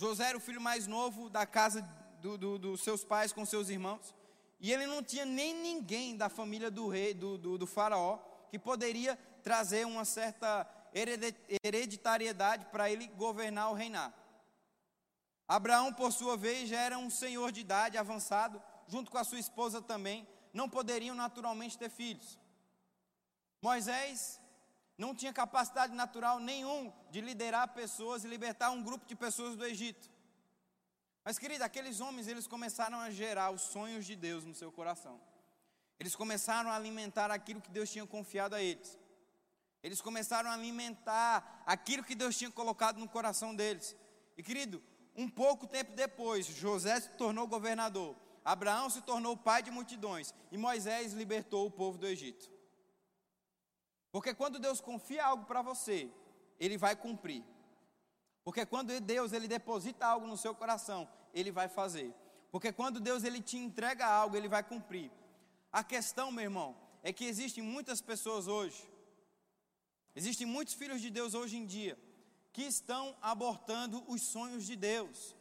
José era o filho mais novo da casa dos do, do seus pais com seus irmãos. E ele não tinha nem ninguém da família do rei, do, do, do faraó, que poderia trazer uma certa hereditariedade para ele governar ou reinar. Abraão, por sua vez, já era um senhor de idade avançado, junto com a sua esposa também, não poderiam naturalmente ter filhos. Moisés não tinha capacidade natural nenhum de liderar pessoas e libertar um grupo de pessoas do Egito. Mas, querida, aqueles homens, eles começaram a gerar os sonhos de Deus no seu coração. Eles começaram a alimentar aquilo que Deus tinha confiado a eles. Eles começaram a alimentar aquilo que Deus tinha colocado no coração deles. E, querido, um pouco tempo depois, José se tornou governador, Abraão se tornou pai de multidões e Moisés libertou o povo do Egito. Porque quando Deus confia algo para você, ele vai cumprir. Porque quando Deus ele deposita algo no seu coração, ele vai fazer. Porque quando Deus ele te entrega algo, ele vai cumprir. A questão, meu irmão, é que existem muitas pessoas hoje, existem muitos filhos de Deus hoje em dia, que estão abortando os sonhos de Deus.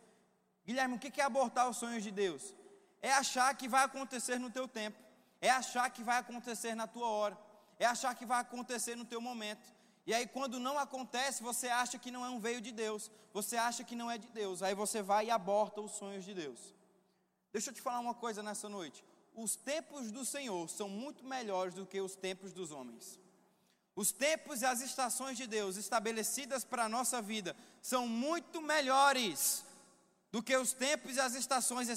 Guilherme, o que é abortar os sonhos de Deus? É achar que vai acontecer no teu tempo, é achar que vai acontecer na tua hora, é achar que vai acontecer no teu momento. E aí, quando não acontece, você acha que não é um veio de Deus, você acha que não é de Deus, aí você vai e aborta os sonhos de Deus. Deixa eu te falar uma coisa nessa noite: os tempos do Senhor são muito melhores do que os tempos dos homens. Os tempos e as estações de Deus estabelecidas para a nossa vida são muito melhores do que os tempos e as estações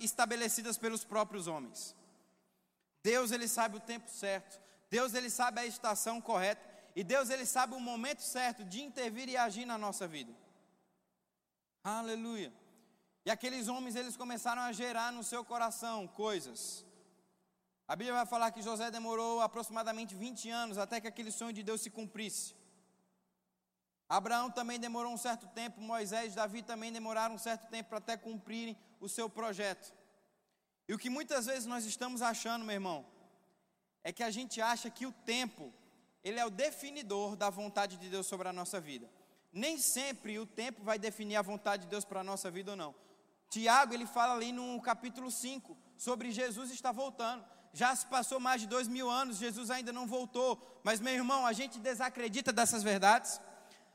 estabelecidas pelos próprios homens. Deus ele sabe o tempo certo, Deus ele sabe a estação correta e Deus ele sabe o momento certo de intervir e agir na nossa vida. Aleluia. E aqueles homens eles começaram a gerar no seu coração coisas. A Bíblia vai falar que José demorou aproximadamente 20 anos até que aquele sonho de Deus se cumprisse. Abraão também demorou um certo tempo, Moisés e Davi também demoraram um certo tempo para até cumprirem o seu projeto. E o que muitas vezes nós estamos achando, meu irmão, é que a gente acha que o tempo, ele é o definidor da vontade de Deus sobre a nossa vida. Nem sempre o tempo vai definir a vontade de Deus para a nossa vida ou não. Tiago, ele fala ali no capítulo 5, sobre Jesus está voltando. Já se passou mais de dois mil anos, Jesus ainda não voltou. Mas, meu irmão, a gente desacredita dessas verdades.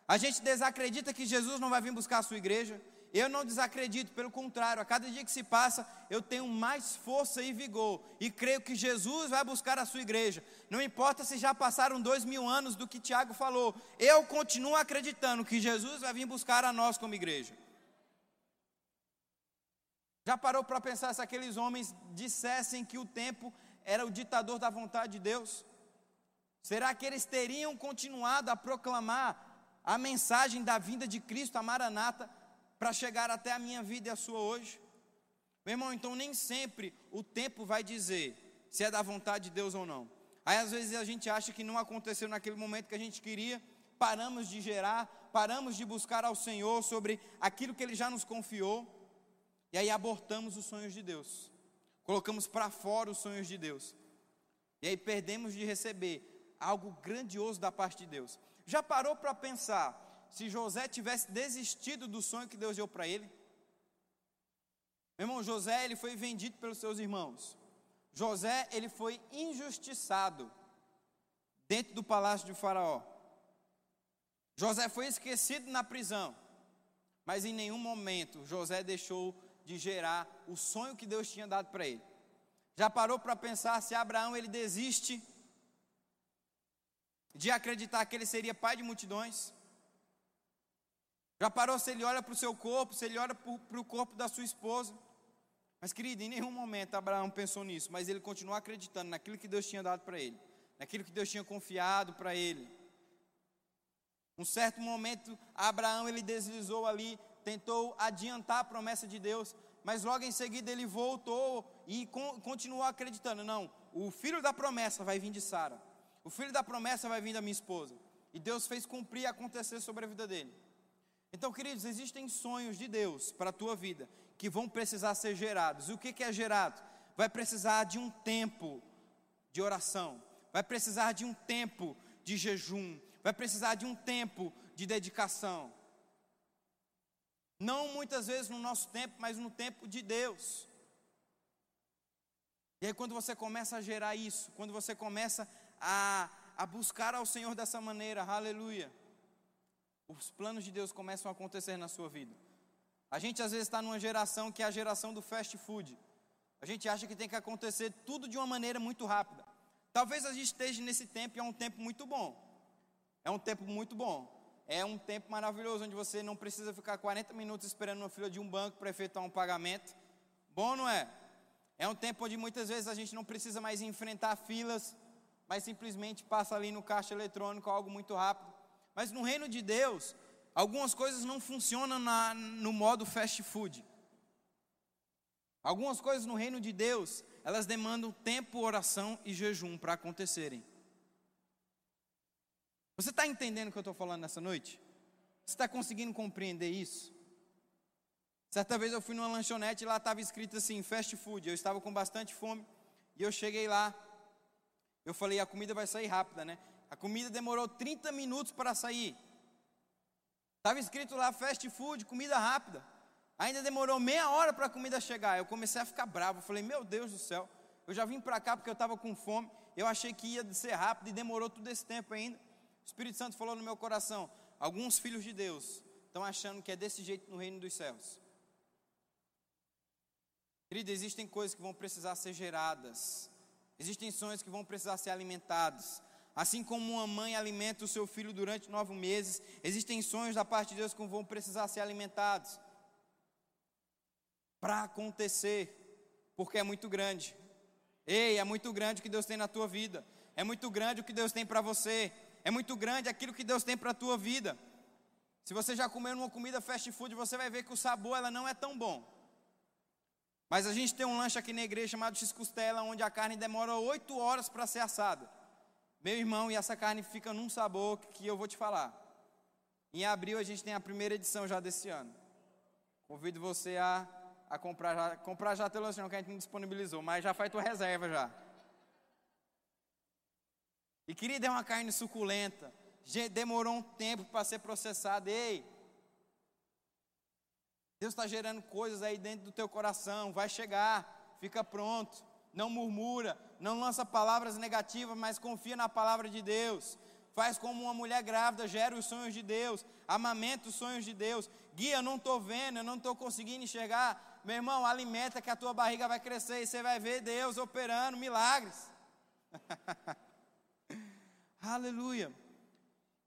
A gente desacredita que Jesus não vai vir buscar a sua igreja. Eu não desacredito, pelo contrário, a cada dia que se passa, eu tenho mais força e vigor, e creio que Jesus vai buscar a sua igreja. Não importa se já passaram dois mil anos do que Tiago falou, eu continuo acreditando que Jesus vai vir buscar a nós como igreja. Já parou para pensar se aqueles homens dissessem que o tempo era o ditador da vontade de Deus? Será que eles teriam continuado a proclamar a mensagem da vinda de Cristo, a Maranata, para chegar até a minha vida e a sua hoje. Meu irmão, então nem sempre o tempo vai dizer se é da vontade de Deus ou não. Aí às vezes a gente acha que não aconteceu naquele momento que a gente queria, paramos de gerar, paramos de buscar ao Senhor sobre aquilo que Ele já nos confiou, e aí abortamos os sonhos de Deus, colocamos para fora os sonhos de Deus, e aí perdemos de receber algo grandioso da parte de Deus. Já parou para pensar se José tivesse desistido do sonho que Deus deu para ele? Meu irmão, José, ele foi vendido pelos seus irmãos. José, ele foi injustiçado dentro do palácio de Faraó. José foi esquecido na prisão, mas em nenhum momento José deixou de gerar o sonho que Deus tinha dado para ele. Já parou para pensar se Abraão ele desiste de acreditar que ele seria pai de multidões? Já parou se ele olha para o seu corpo, se ele olha para o corpo da sua esposa? Mas, querido, em nenhum momento Abraão pensou nisso, mas ele continuou acreditando naquilo que Deus tinha dado para ele, naquilo que Deus tinha confiado para ele. Um certo momento, Abraão ele deslizou ali, tentou adiantar a promessa de Deus, mas logo em seguida ele voltou e continuou acreditando: não, o filho da promessa vai vir de Sara. O filho da promessa vai vir da minha esposa. E Deus fez cumprir e acontecer sobre a vida dele. Então, queridos, existem sonhos de Deus para a tua vida que vão precisar ser gerados. E o que, é gerado? Vai precisar de um tempo de oração, vai precisar de um tempo de jejum, vai precisar de um tempo de dedicação. Não muitas vezes no nosso tempo, mas no tempo de Deus. E aí, quando você começa a gerar isso, quando você começa a, a buscar ao Senhor dessa maneira, aleluia, os planos de Deus começam a acontecer na sua vida. A gente às vezes está numa geração que é a geração do fast food. A gente acha que tem que acontecer tudo de uma maneira muito rápida. Talvez a gente esteja nesse tempo e é um tempo muito bom. É um tempo muito bom. É um tempo maravilhoso onde você não precisa ficar 40 minutos esperando na fila de um banco para efetuar um pagamento. Bom, não é? É um tempo onde muitas vezes a gente não precisa mais enfrentar filas mas simplesmente passa ali no caixa eletrônico algo muito rápido. Mas no reino de Deus, algumas coisas não funcionam na, no modo fast food. Algumas coisas no reino de Deus, elas demandam tempo, oração e jejum para acontecerem. Você está entendendo o que eu estou falando nessa noite? Você está conseguindo compreender isso? Certa vez eu fui numa lanchonete e lá estava escrito assim, fast food. Eu estava com bastante fome e eu cheguei lá eu falei, a comida vai sair rápida, né? A comida demorou 30 minutos para sair. Estava escrito lá fast food, comida rápida. Ainda demorou meia hora para a comida chegar. Eu comecei a ficar bravo. Eu falei, meu Deus do céu. Eu já vim para cá porque eu estava com fome. Eu achei que ia ser rápido e demorou todo esse tempo ainda. O Espírito Santo falou no meu coração: alguns filhos de Deus estão achando que é desse jeito no reino dos céus. Querido, existem coisas que vão precisar ser geradas Existem sonhos que vão precisar ser alimentados. Assim como uma mãe alimenta o seu filho durante nove meses, existem sonhos da parte de Deus que vão precisar ser alimentados para acontecer, porque é muito grande. Ei, é muito grande o que Deus tem na tua vida. É muito grande o que Deus tem para você. É muito grande aquilo que Deus tem para a tua vida. Se você já comeu uma comida fast food, você vai ver que o sabor ela não é tão bom. Mas a gente tem um lanche aqui na igreja chamado X-Costela, onde a carne demora oito horas para ser assada. Meu irmão, e essa carne fica num sabor que eu vou te falar. Em abril a gente tem a primeira edição já desse ano. Convido você a, a comprar já. Comprar já pelo lanche não, que a gente não disponibilizou, mas já faz tua reserva já. E querida, é uma carne suculenta. Demorou um tempo para ser processada. Ei, Deus está gerando coisas aí dentro do teu coração, vai chegar, fica pronto, não murmura, não lança palavras negativas, mas confia na palavra de Deus. Faz como uma mulher grávida, gera os sonhos de Deus, amamenta os sonhos de Deus. Guia, eu não estou vendo, eu não estou conseguindo enxergar. Meu irmão, alimenta que a tua barriga vai crescer e você vai ver Deus operando milagres. [LAUGHS] Aleluia.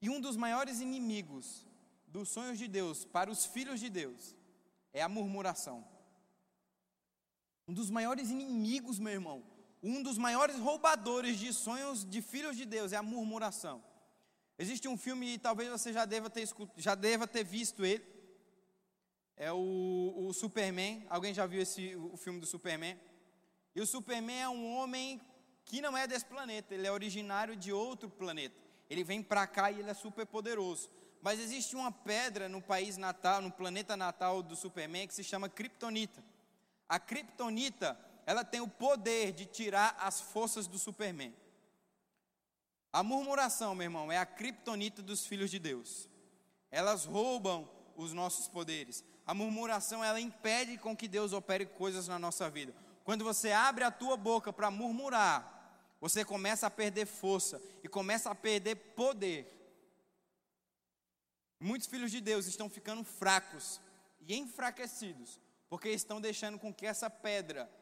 E um dos maiores inimigos dos sonhos de Deus para os filhos de Deus é a murmuração. Um dos maiores inimigos, meu irmão, um dos maiores roubadores de sonhos de filhos de Deus é a murmuração. Existe um filme, talvez você já deva ter, já deva ter visto ele. É o, o Superman. Alguém já viu esse, o filme do Superman? E o Superman é um homem que não é desse planeta, ele é originário de outro planeta. Ele vem para cá e ele é super poderoso. Mas existe uma pedra no país natal, no planeta natal do Superman, que se chama Kryptonita. A Kryptonita, ela tem o poder de tirar as forças do Superman. A murmuração, meu irmão, é a Kryptonita dos filhos de Deus. Elas roubam os nossos poderes. A murmuração, ela impede com que Deus opere coisas na nossa vida. Quando você abre a tua boca para murmurar, você começa a perder força e começa a perder poder. Muitos filhos de Deus estão ficando fracos e enfraquecidos, porque estão deixando com que essa pedra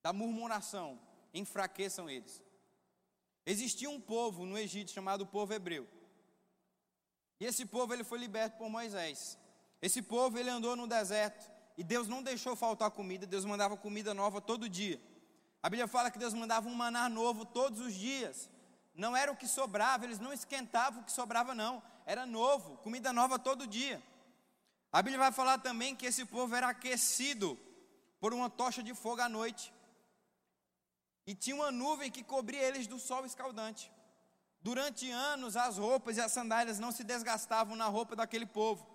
da murmuração enfraqueçam eles. Existia um povo no Egito chamado povo hebreu. E esse povo ele foi liberto por Moisés. Esse povo ele andou no deserto e Deus não deixou faltar comida, Deus mandava comida nova todo dia. A Bíblia fala que Deus mandava um maná novo todos os dias. Não era o que sobrava, eles não esquentavam o que sobrava não era novo, comida nova todo dia. A Bíblia vai falar também que esse povo era aquecido por uma tocha de fogo à noite. E tinha uma nuvem que cobria eles do sol escaldante. Durante anos, as roupas e as sandálias não se desgastavam na roupa daquele povo.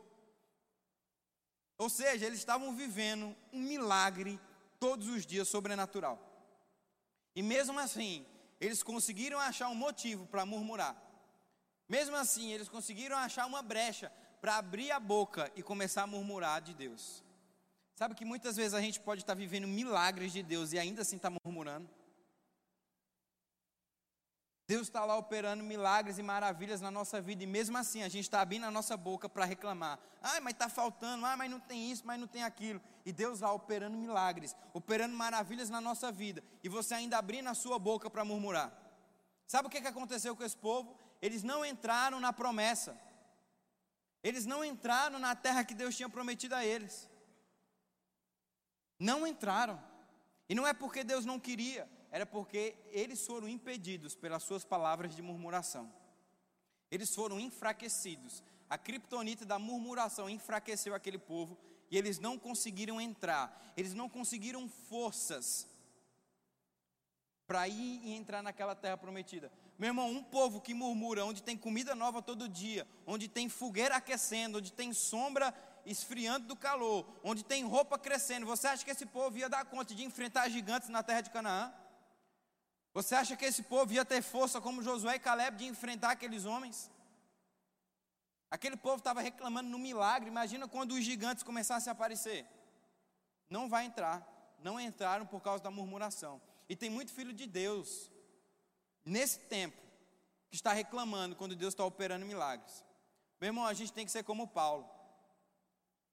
Ou seja, eles estavam vivendo um milagre todos os dias sobrenatural. E mesmo assim, eles conseguiram achar um motivo para murmurar. Mesmo assim, eles conseguiram achar uma brecha para abrir a boca e começar a murmurar de Deus. Sabe que muitas vezes a gente pode estar vivendo milagres de Deus e ainda assim estar tá murmurando? Deus está lá operando milagres e maravilhas na nossa vida, e mesmo assim a gente está abrindo a nossa boca para reclamar. Ai, mas está faltando, ai, mas não tem isso, mas não tem aquilo. E Deus lá operando milagres, operando maravilhas na nossa vida, e você ainda abrindo a sua boca para murmurar. Sabe o que, que aconteceu com esse povo? eles não entraram na promessa. Eles não entraram na terra que Deus tinha prometido a eles. Não entraram. E não é porque Deus não queria, era porque eles foram impedidos pelas suas palavras de murmuração. Eles foram enfraquecidos. A criptonita da murmuração enfraqueceu aquele povo e eles não conseguiram entrar. Eles não conseguiram forças para ir e entrar naquela terra prometida. Meu irmão, um povo que murmura, onde tem comida nova todo dia, onde tem fogueira aquecendo, onde tem sombra esfriando do calor, onde tem roupa crescendo, você acha que esse povo ia dar conta de enfrentar gigantes na terra de Canaã? Você acha que esse povo ia ter força como Josué e Caleb de enfrentar aqueles homens? Aquele povo estava reclamando no milagre, imagina quando os gigantes começassem a aparecer. Não vai entrar, não entraram por causa da murmuração. E tem muito filho de Deus nesse tempo, que está reclamando quando Deus está operando milagres. Meu irmão, a gente tem que ser como Paulo,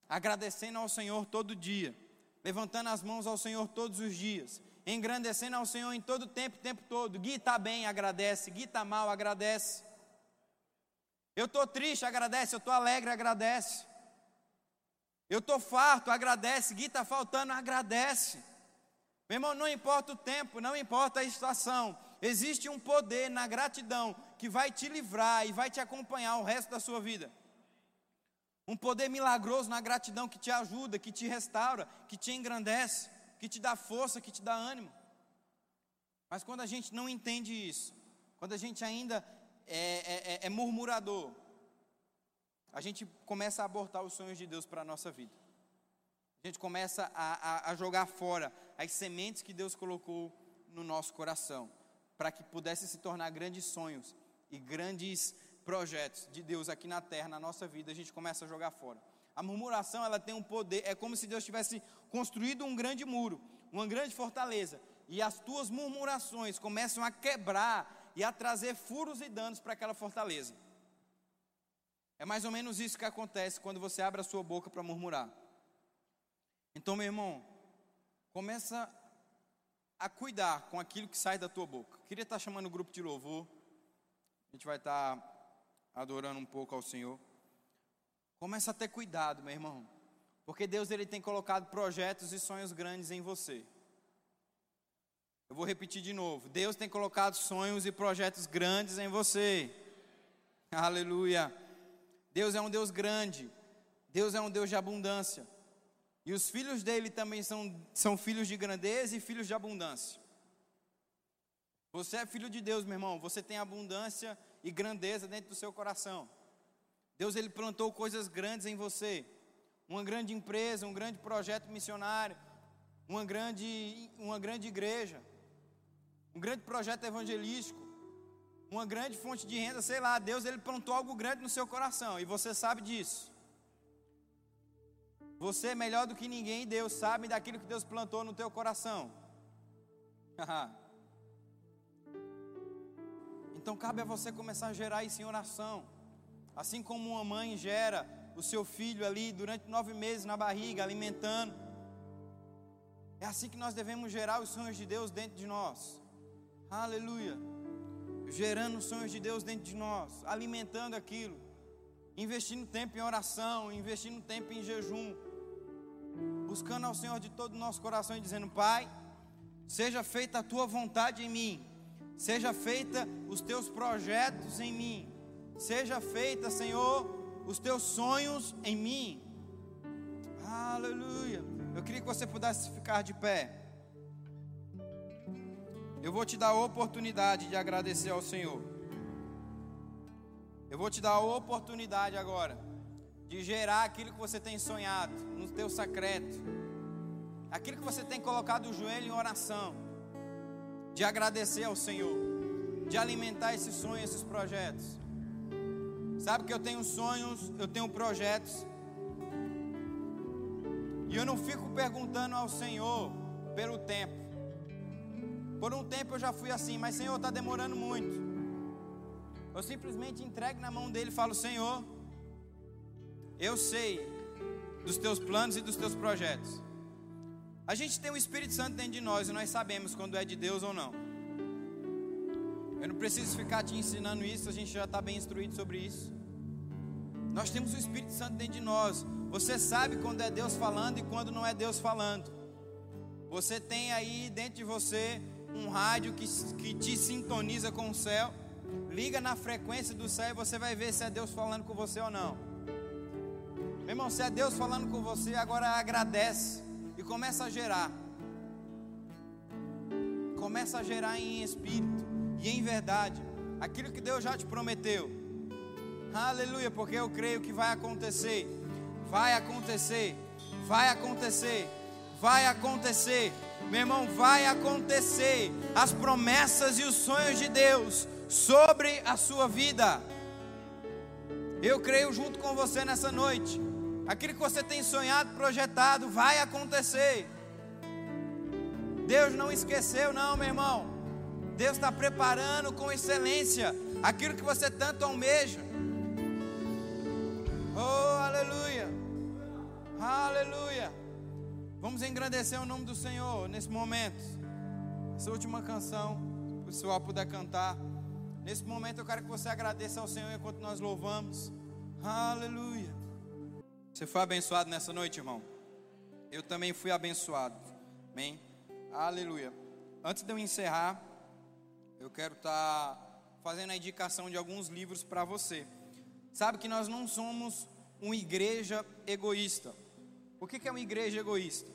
agradecendo ao Senhor todo dia, levantando as mãos ao Senhor todos os dias, engrandecendo ao Senhor em todo tempo, tempo todo. Gui está bem, agradece. Gui está mal, agradece. Eu estou triste, agradece. Eu estou alegre, agradece. Eu estou farto, agradece. Gui está faltando, agradece. Meu irmão, não importa o tempo, não importa a estação, existe um poder na gratidão que vai te livrar e vai te acompanhar o resto da sua vida. Um poder milagroso na gratidão que te ajuda, que te restaura, que te engrandece, que te dá força, que te dá ânimo. Mas quando a gente não entende isso, quando a gente ainda é, é, é, é murmurador, a gente começa a abortar os sonhos de Deus para a nossa vida. A gente começa a, a, a jogar fora as sementes que Deus colocou no nosso coração, para que pudesse se tornar grandes sonhos e grandes projetos de Deus aqui na terra, na nossa vida, a gente começa a jogar fora. A murmuração, ela tem um poder, é como se Deus tivesse construído um grande muro, uma grande fortaleza, e as tuas murmurações começam a quebrar e a trazer furos e danos para aquela fortaleza. É mais ou menos isso que acontece quando você abre a sua boca para murmurar. Então, meu irmão, começa a cuidar com aquilo que sai da tua boca. Queria estar chamando o grupo de louvor. A gente vai estar adorando um pouco ao Senhor. Começa a ter cuidado, meu irmão. Porque Deus ele tem colocado projetos e sonhos grandes em você. Eu vou repetir de novo. Deus tem colocado sonhos e projetos grandes em você. Aleluia. Deus é um Deus grande. Deus é um Deus de abundância. E os filhos dele também são, são filhos de grandeza e filhos de abundância. Você é filho de Deus, meu irmão. Você tem abundância e grandeza dentro do seu coração. Deus ele plantou coisas grandes em você. Uma grande empresa, um grande projeto missionário, uma grande, uma grande igreja, um grande projeto evangelístico, uma grande fonte de renda, sei lá, Deus ele plantou algo grande no seu coração e você sabe disso. Você é melhor do que ninguém, Deus sabe daquilo que Deus plantou no teu coração. então cabe a você começar a gerar isso em oração. Assim como uma mãe gera o seu filho ali durante nove meses na barriga, alimentando. É assim que nós devemos gerar os sonhos de Deus dentro de nós. Aleluia. Gerando os sonhos de Deus dentro de nós, alimentando aquilo, investindo tempo em oração, investindo tempo em jejum, buscando ao Senhor de todo o nosso coração e dizendo: Pai, seja feita a tua vontade em mim, seja feita os teus projetos em mim, seja feita, Senhor, os teus sonhos em mim. Aleluia. Eu queria que você pudesse ficar de pé. Eu vou te dar a oportunidade de agradecer ao Senhor. Eu vou te dar a oportunidade agora de gerar aquilo que você tem sonhado no teu secreto, aquilo que você tem colocado o joelho em oração, de agradecer ao Senhor, de alimentar esses sonhos, esses projetos. Sabe que eu tenho sonhos, eu tenho projetos, e eu não fico perguntando ao Senhor pelo tempo. Por um tempo eu já fui assim, mas Senhor, está demorando muito. Eu simplesmente entrego na mão dele e falo: Senhor, eu sei dos teus planos e dos teus projetos. A gente tem o Espírito Santo dentro de nós e nós sabemos quando é de Deus ou não. Eu não preciso ficar te ensinando isso, a gente já está bem instruído sobre isso. Nós temos o Espírito Santo dentro de nós. Você sabe quando é Deus falando e quando não é Deus falando. Você tem aí dentro de você um rádio que, que te sintoniza com o céu. Liga na frequência do céu e você vai ver se é Deus falando com você ou não. Meu irmão, se é Deus falando com você, agora agradece e começa a gerar. Começa a gerar em espírito e em verdade aquilo que Deus já te prometeu. Aleluia, porque eu creio que vai acontecer. Vai acontecer. Vai acontecer. Vai acontecer. Meu irmão, vai acontecer as promessas e os sonhos de Deus sobre a sua vida. Eu creio junto com você nessa noite. Aquilo que você tem sonhado, projetado, vai acontecer. Deus não esqueceu, não, meu irmão. Deus está preparando com excelência aquilo que você tanto almeja. Oh, aleluia! Aleluia! Vamos engrandecer o nome do Senhor nesse momento. Essa última canção, o pessoal puder cantar. Nesse momento eu quero que você agradeça ao Senhor enquanto nós louvamos. Aleluia. Você foi abençoado nessa noite, irmão? Eu também fui abençoado. Amém? Aleluia. Antes de eu encerrar, eu quero estar tá fazendo a indicação de alguns livros para você. Sabe que nós não somos uma igreja egoísta. O que é uma igreja egoísta?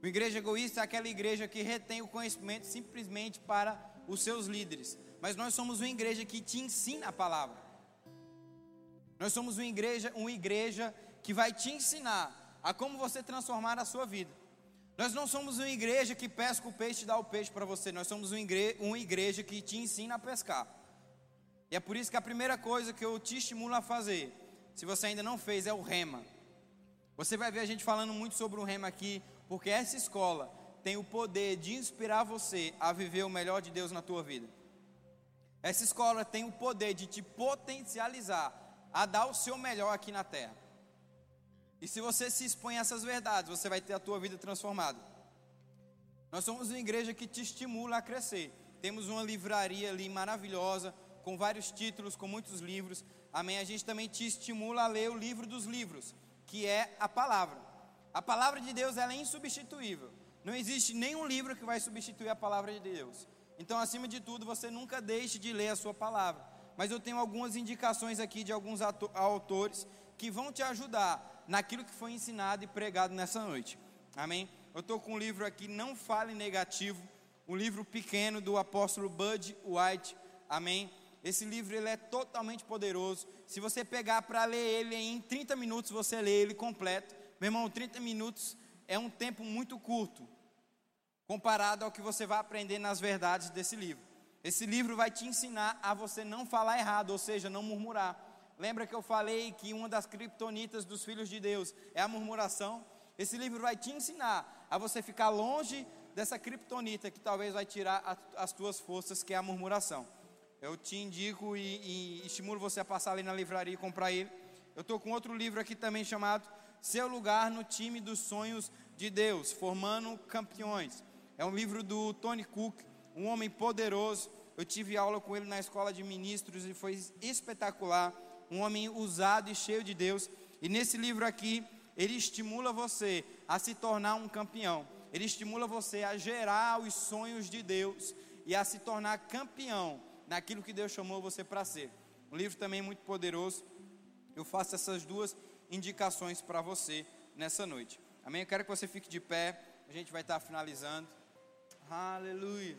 Uma igreja egoísta é aquela igreja que retém o conhecimento simplesmente para os seus líderes. Mas nós somos uma igreja que te ensina a palavra. Nós somos uma igreja, uma igreja que vai te ensinar a como você transformar a sua vida. Nós não somos uma igreja que pesca o peixe e dá o peixe para você. Nós somos uma igreja, igreja que te ensina a pescar. E é por isso que a primeira coisa que eu te estimulo a fazer, se você ainda não fez, é o rema. Você vai ver a gente falando muito sobre o rema aqui, porque essa escola tem o poder de inspirar você a viver o melhor de Deus na tua vida. Essa escola tem o poder de te potencializar a dar o seu melhor aqui na terra. E se você se expõe a essas verdades, você vai ter a tua vida transformada. Nós somos uma igreja que te estimula a crescer. Temos uma livraria ali maravilhosa, com vários títulos, com muitos livros. Amém? A gente também te estimula a ler o livro dos livros, que é a palavra. A palavra de Deus ela é insubstituível. Não existe nenhum livro que vai substituir a palavra de Deus. Então, acima de tudo, você nunca deixe de ler a sua palavra. Mas eu tenho algumas indicações aqui de alguns autores que vão te ajudar naquilo que foi ensinado e pregado nessa noite. Amém? Eu estou com um livro aqui, Não Fale Negativo, um livro pequeno do apóstolo Bud White. Amém? Esse livro ele é totalmente poderoso. Se você pegar para ler ele em 30 minutos, você lê ele completo. Meu irmão, 30 minutos é um tempo muito curto comparado ao que você vai aprender nas verdades desse livro. Esse livro vai te ensinar a você não falar errado, ou seja, não murmurar. Lembra que eu falei que uma das criptonitas dos filhos de Deus é a murmuração? Esse livro vai te ensinar a você ficar longe dessa criptonita que talvez vai tirar as tuas forças, que é a murmuração. Eu te indico e, e estimulo você a passar ali na livraria e comprar ele. Eu estou com outro livro aqui também chamado Seu Lugar no Time dos Sonhos de Deus, Formando Campeões. É um livro do Tony Cook, um homem poderoso. Eu tive aula com ele na escola de ministros e foi espetacular um homem usado e cheio de Deus. E nesse livro aqui, ele estimula você a se tornar um campeão. Ele estimula você a gerar os sonhos de Deus e a se tornar campeão naquilo que Deus chamou você para ser. Um livro também muito poderoso. Eu faço essas duas indicações para você nessa noite. Amém? Eu quero que você fique de pé. A gente vai estar finalizando. Aleluia.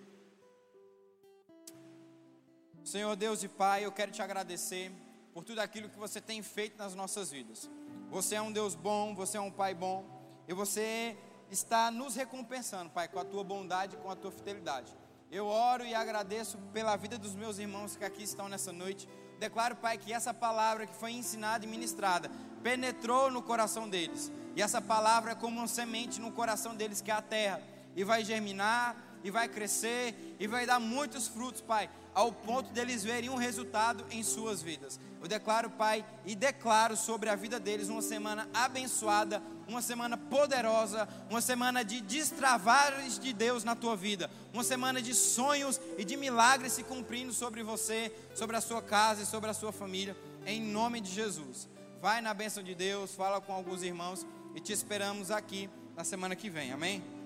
Senhor Deus e Pai, eu quero te agradecer por tudo aquilo que você tem feito nas nossas vidas. Você é um Deus bom, você é um Pai bom, e você está nos recompensando, Pai, com a tua bondade, com a tua fidelidade. Eu oro e agradeço pela vida dos meus irmãos que aqui estão nessa noite. Declaro, Pai, que essa palavra que foi ensinada e ministrada penetrou no coração deles. E essa palavra é como uma semente no coração deles, que é a terra, e vai germinar, e vai crescer, e vai dar muitos frutos, Pai, ao ponto deles verem um resultado em suas vidas. Eu declaro, Pai, e declaro sobre a vida deles uma semana abençoada, uma semana poderosa, uma semana de destravares de Deus na tua vida, uma semana de sonhos e de milagres se cumprindo sobre você, sobre a sua casa e sobre a sua família, em nome de Jesus. Vai na bênção de Deus, fala com alguns irmãos e te esperamos aqui na semana que vem, amém?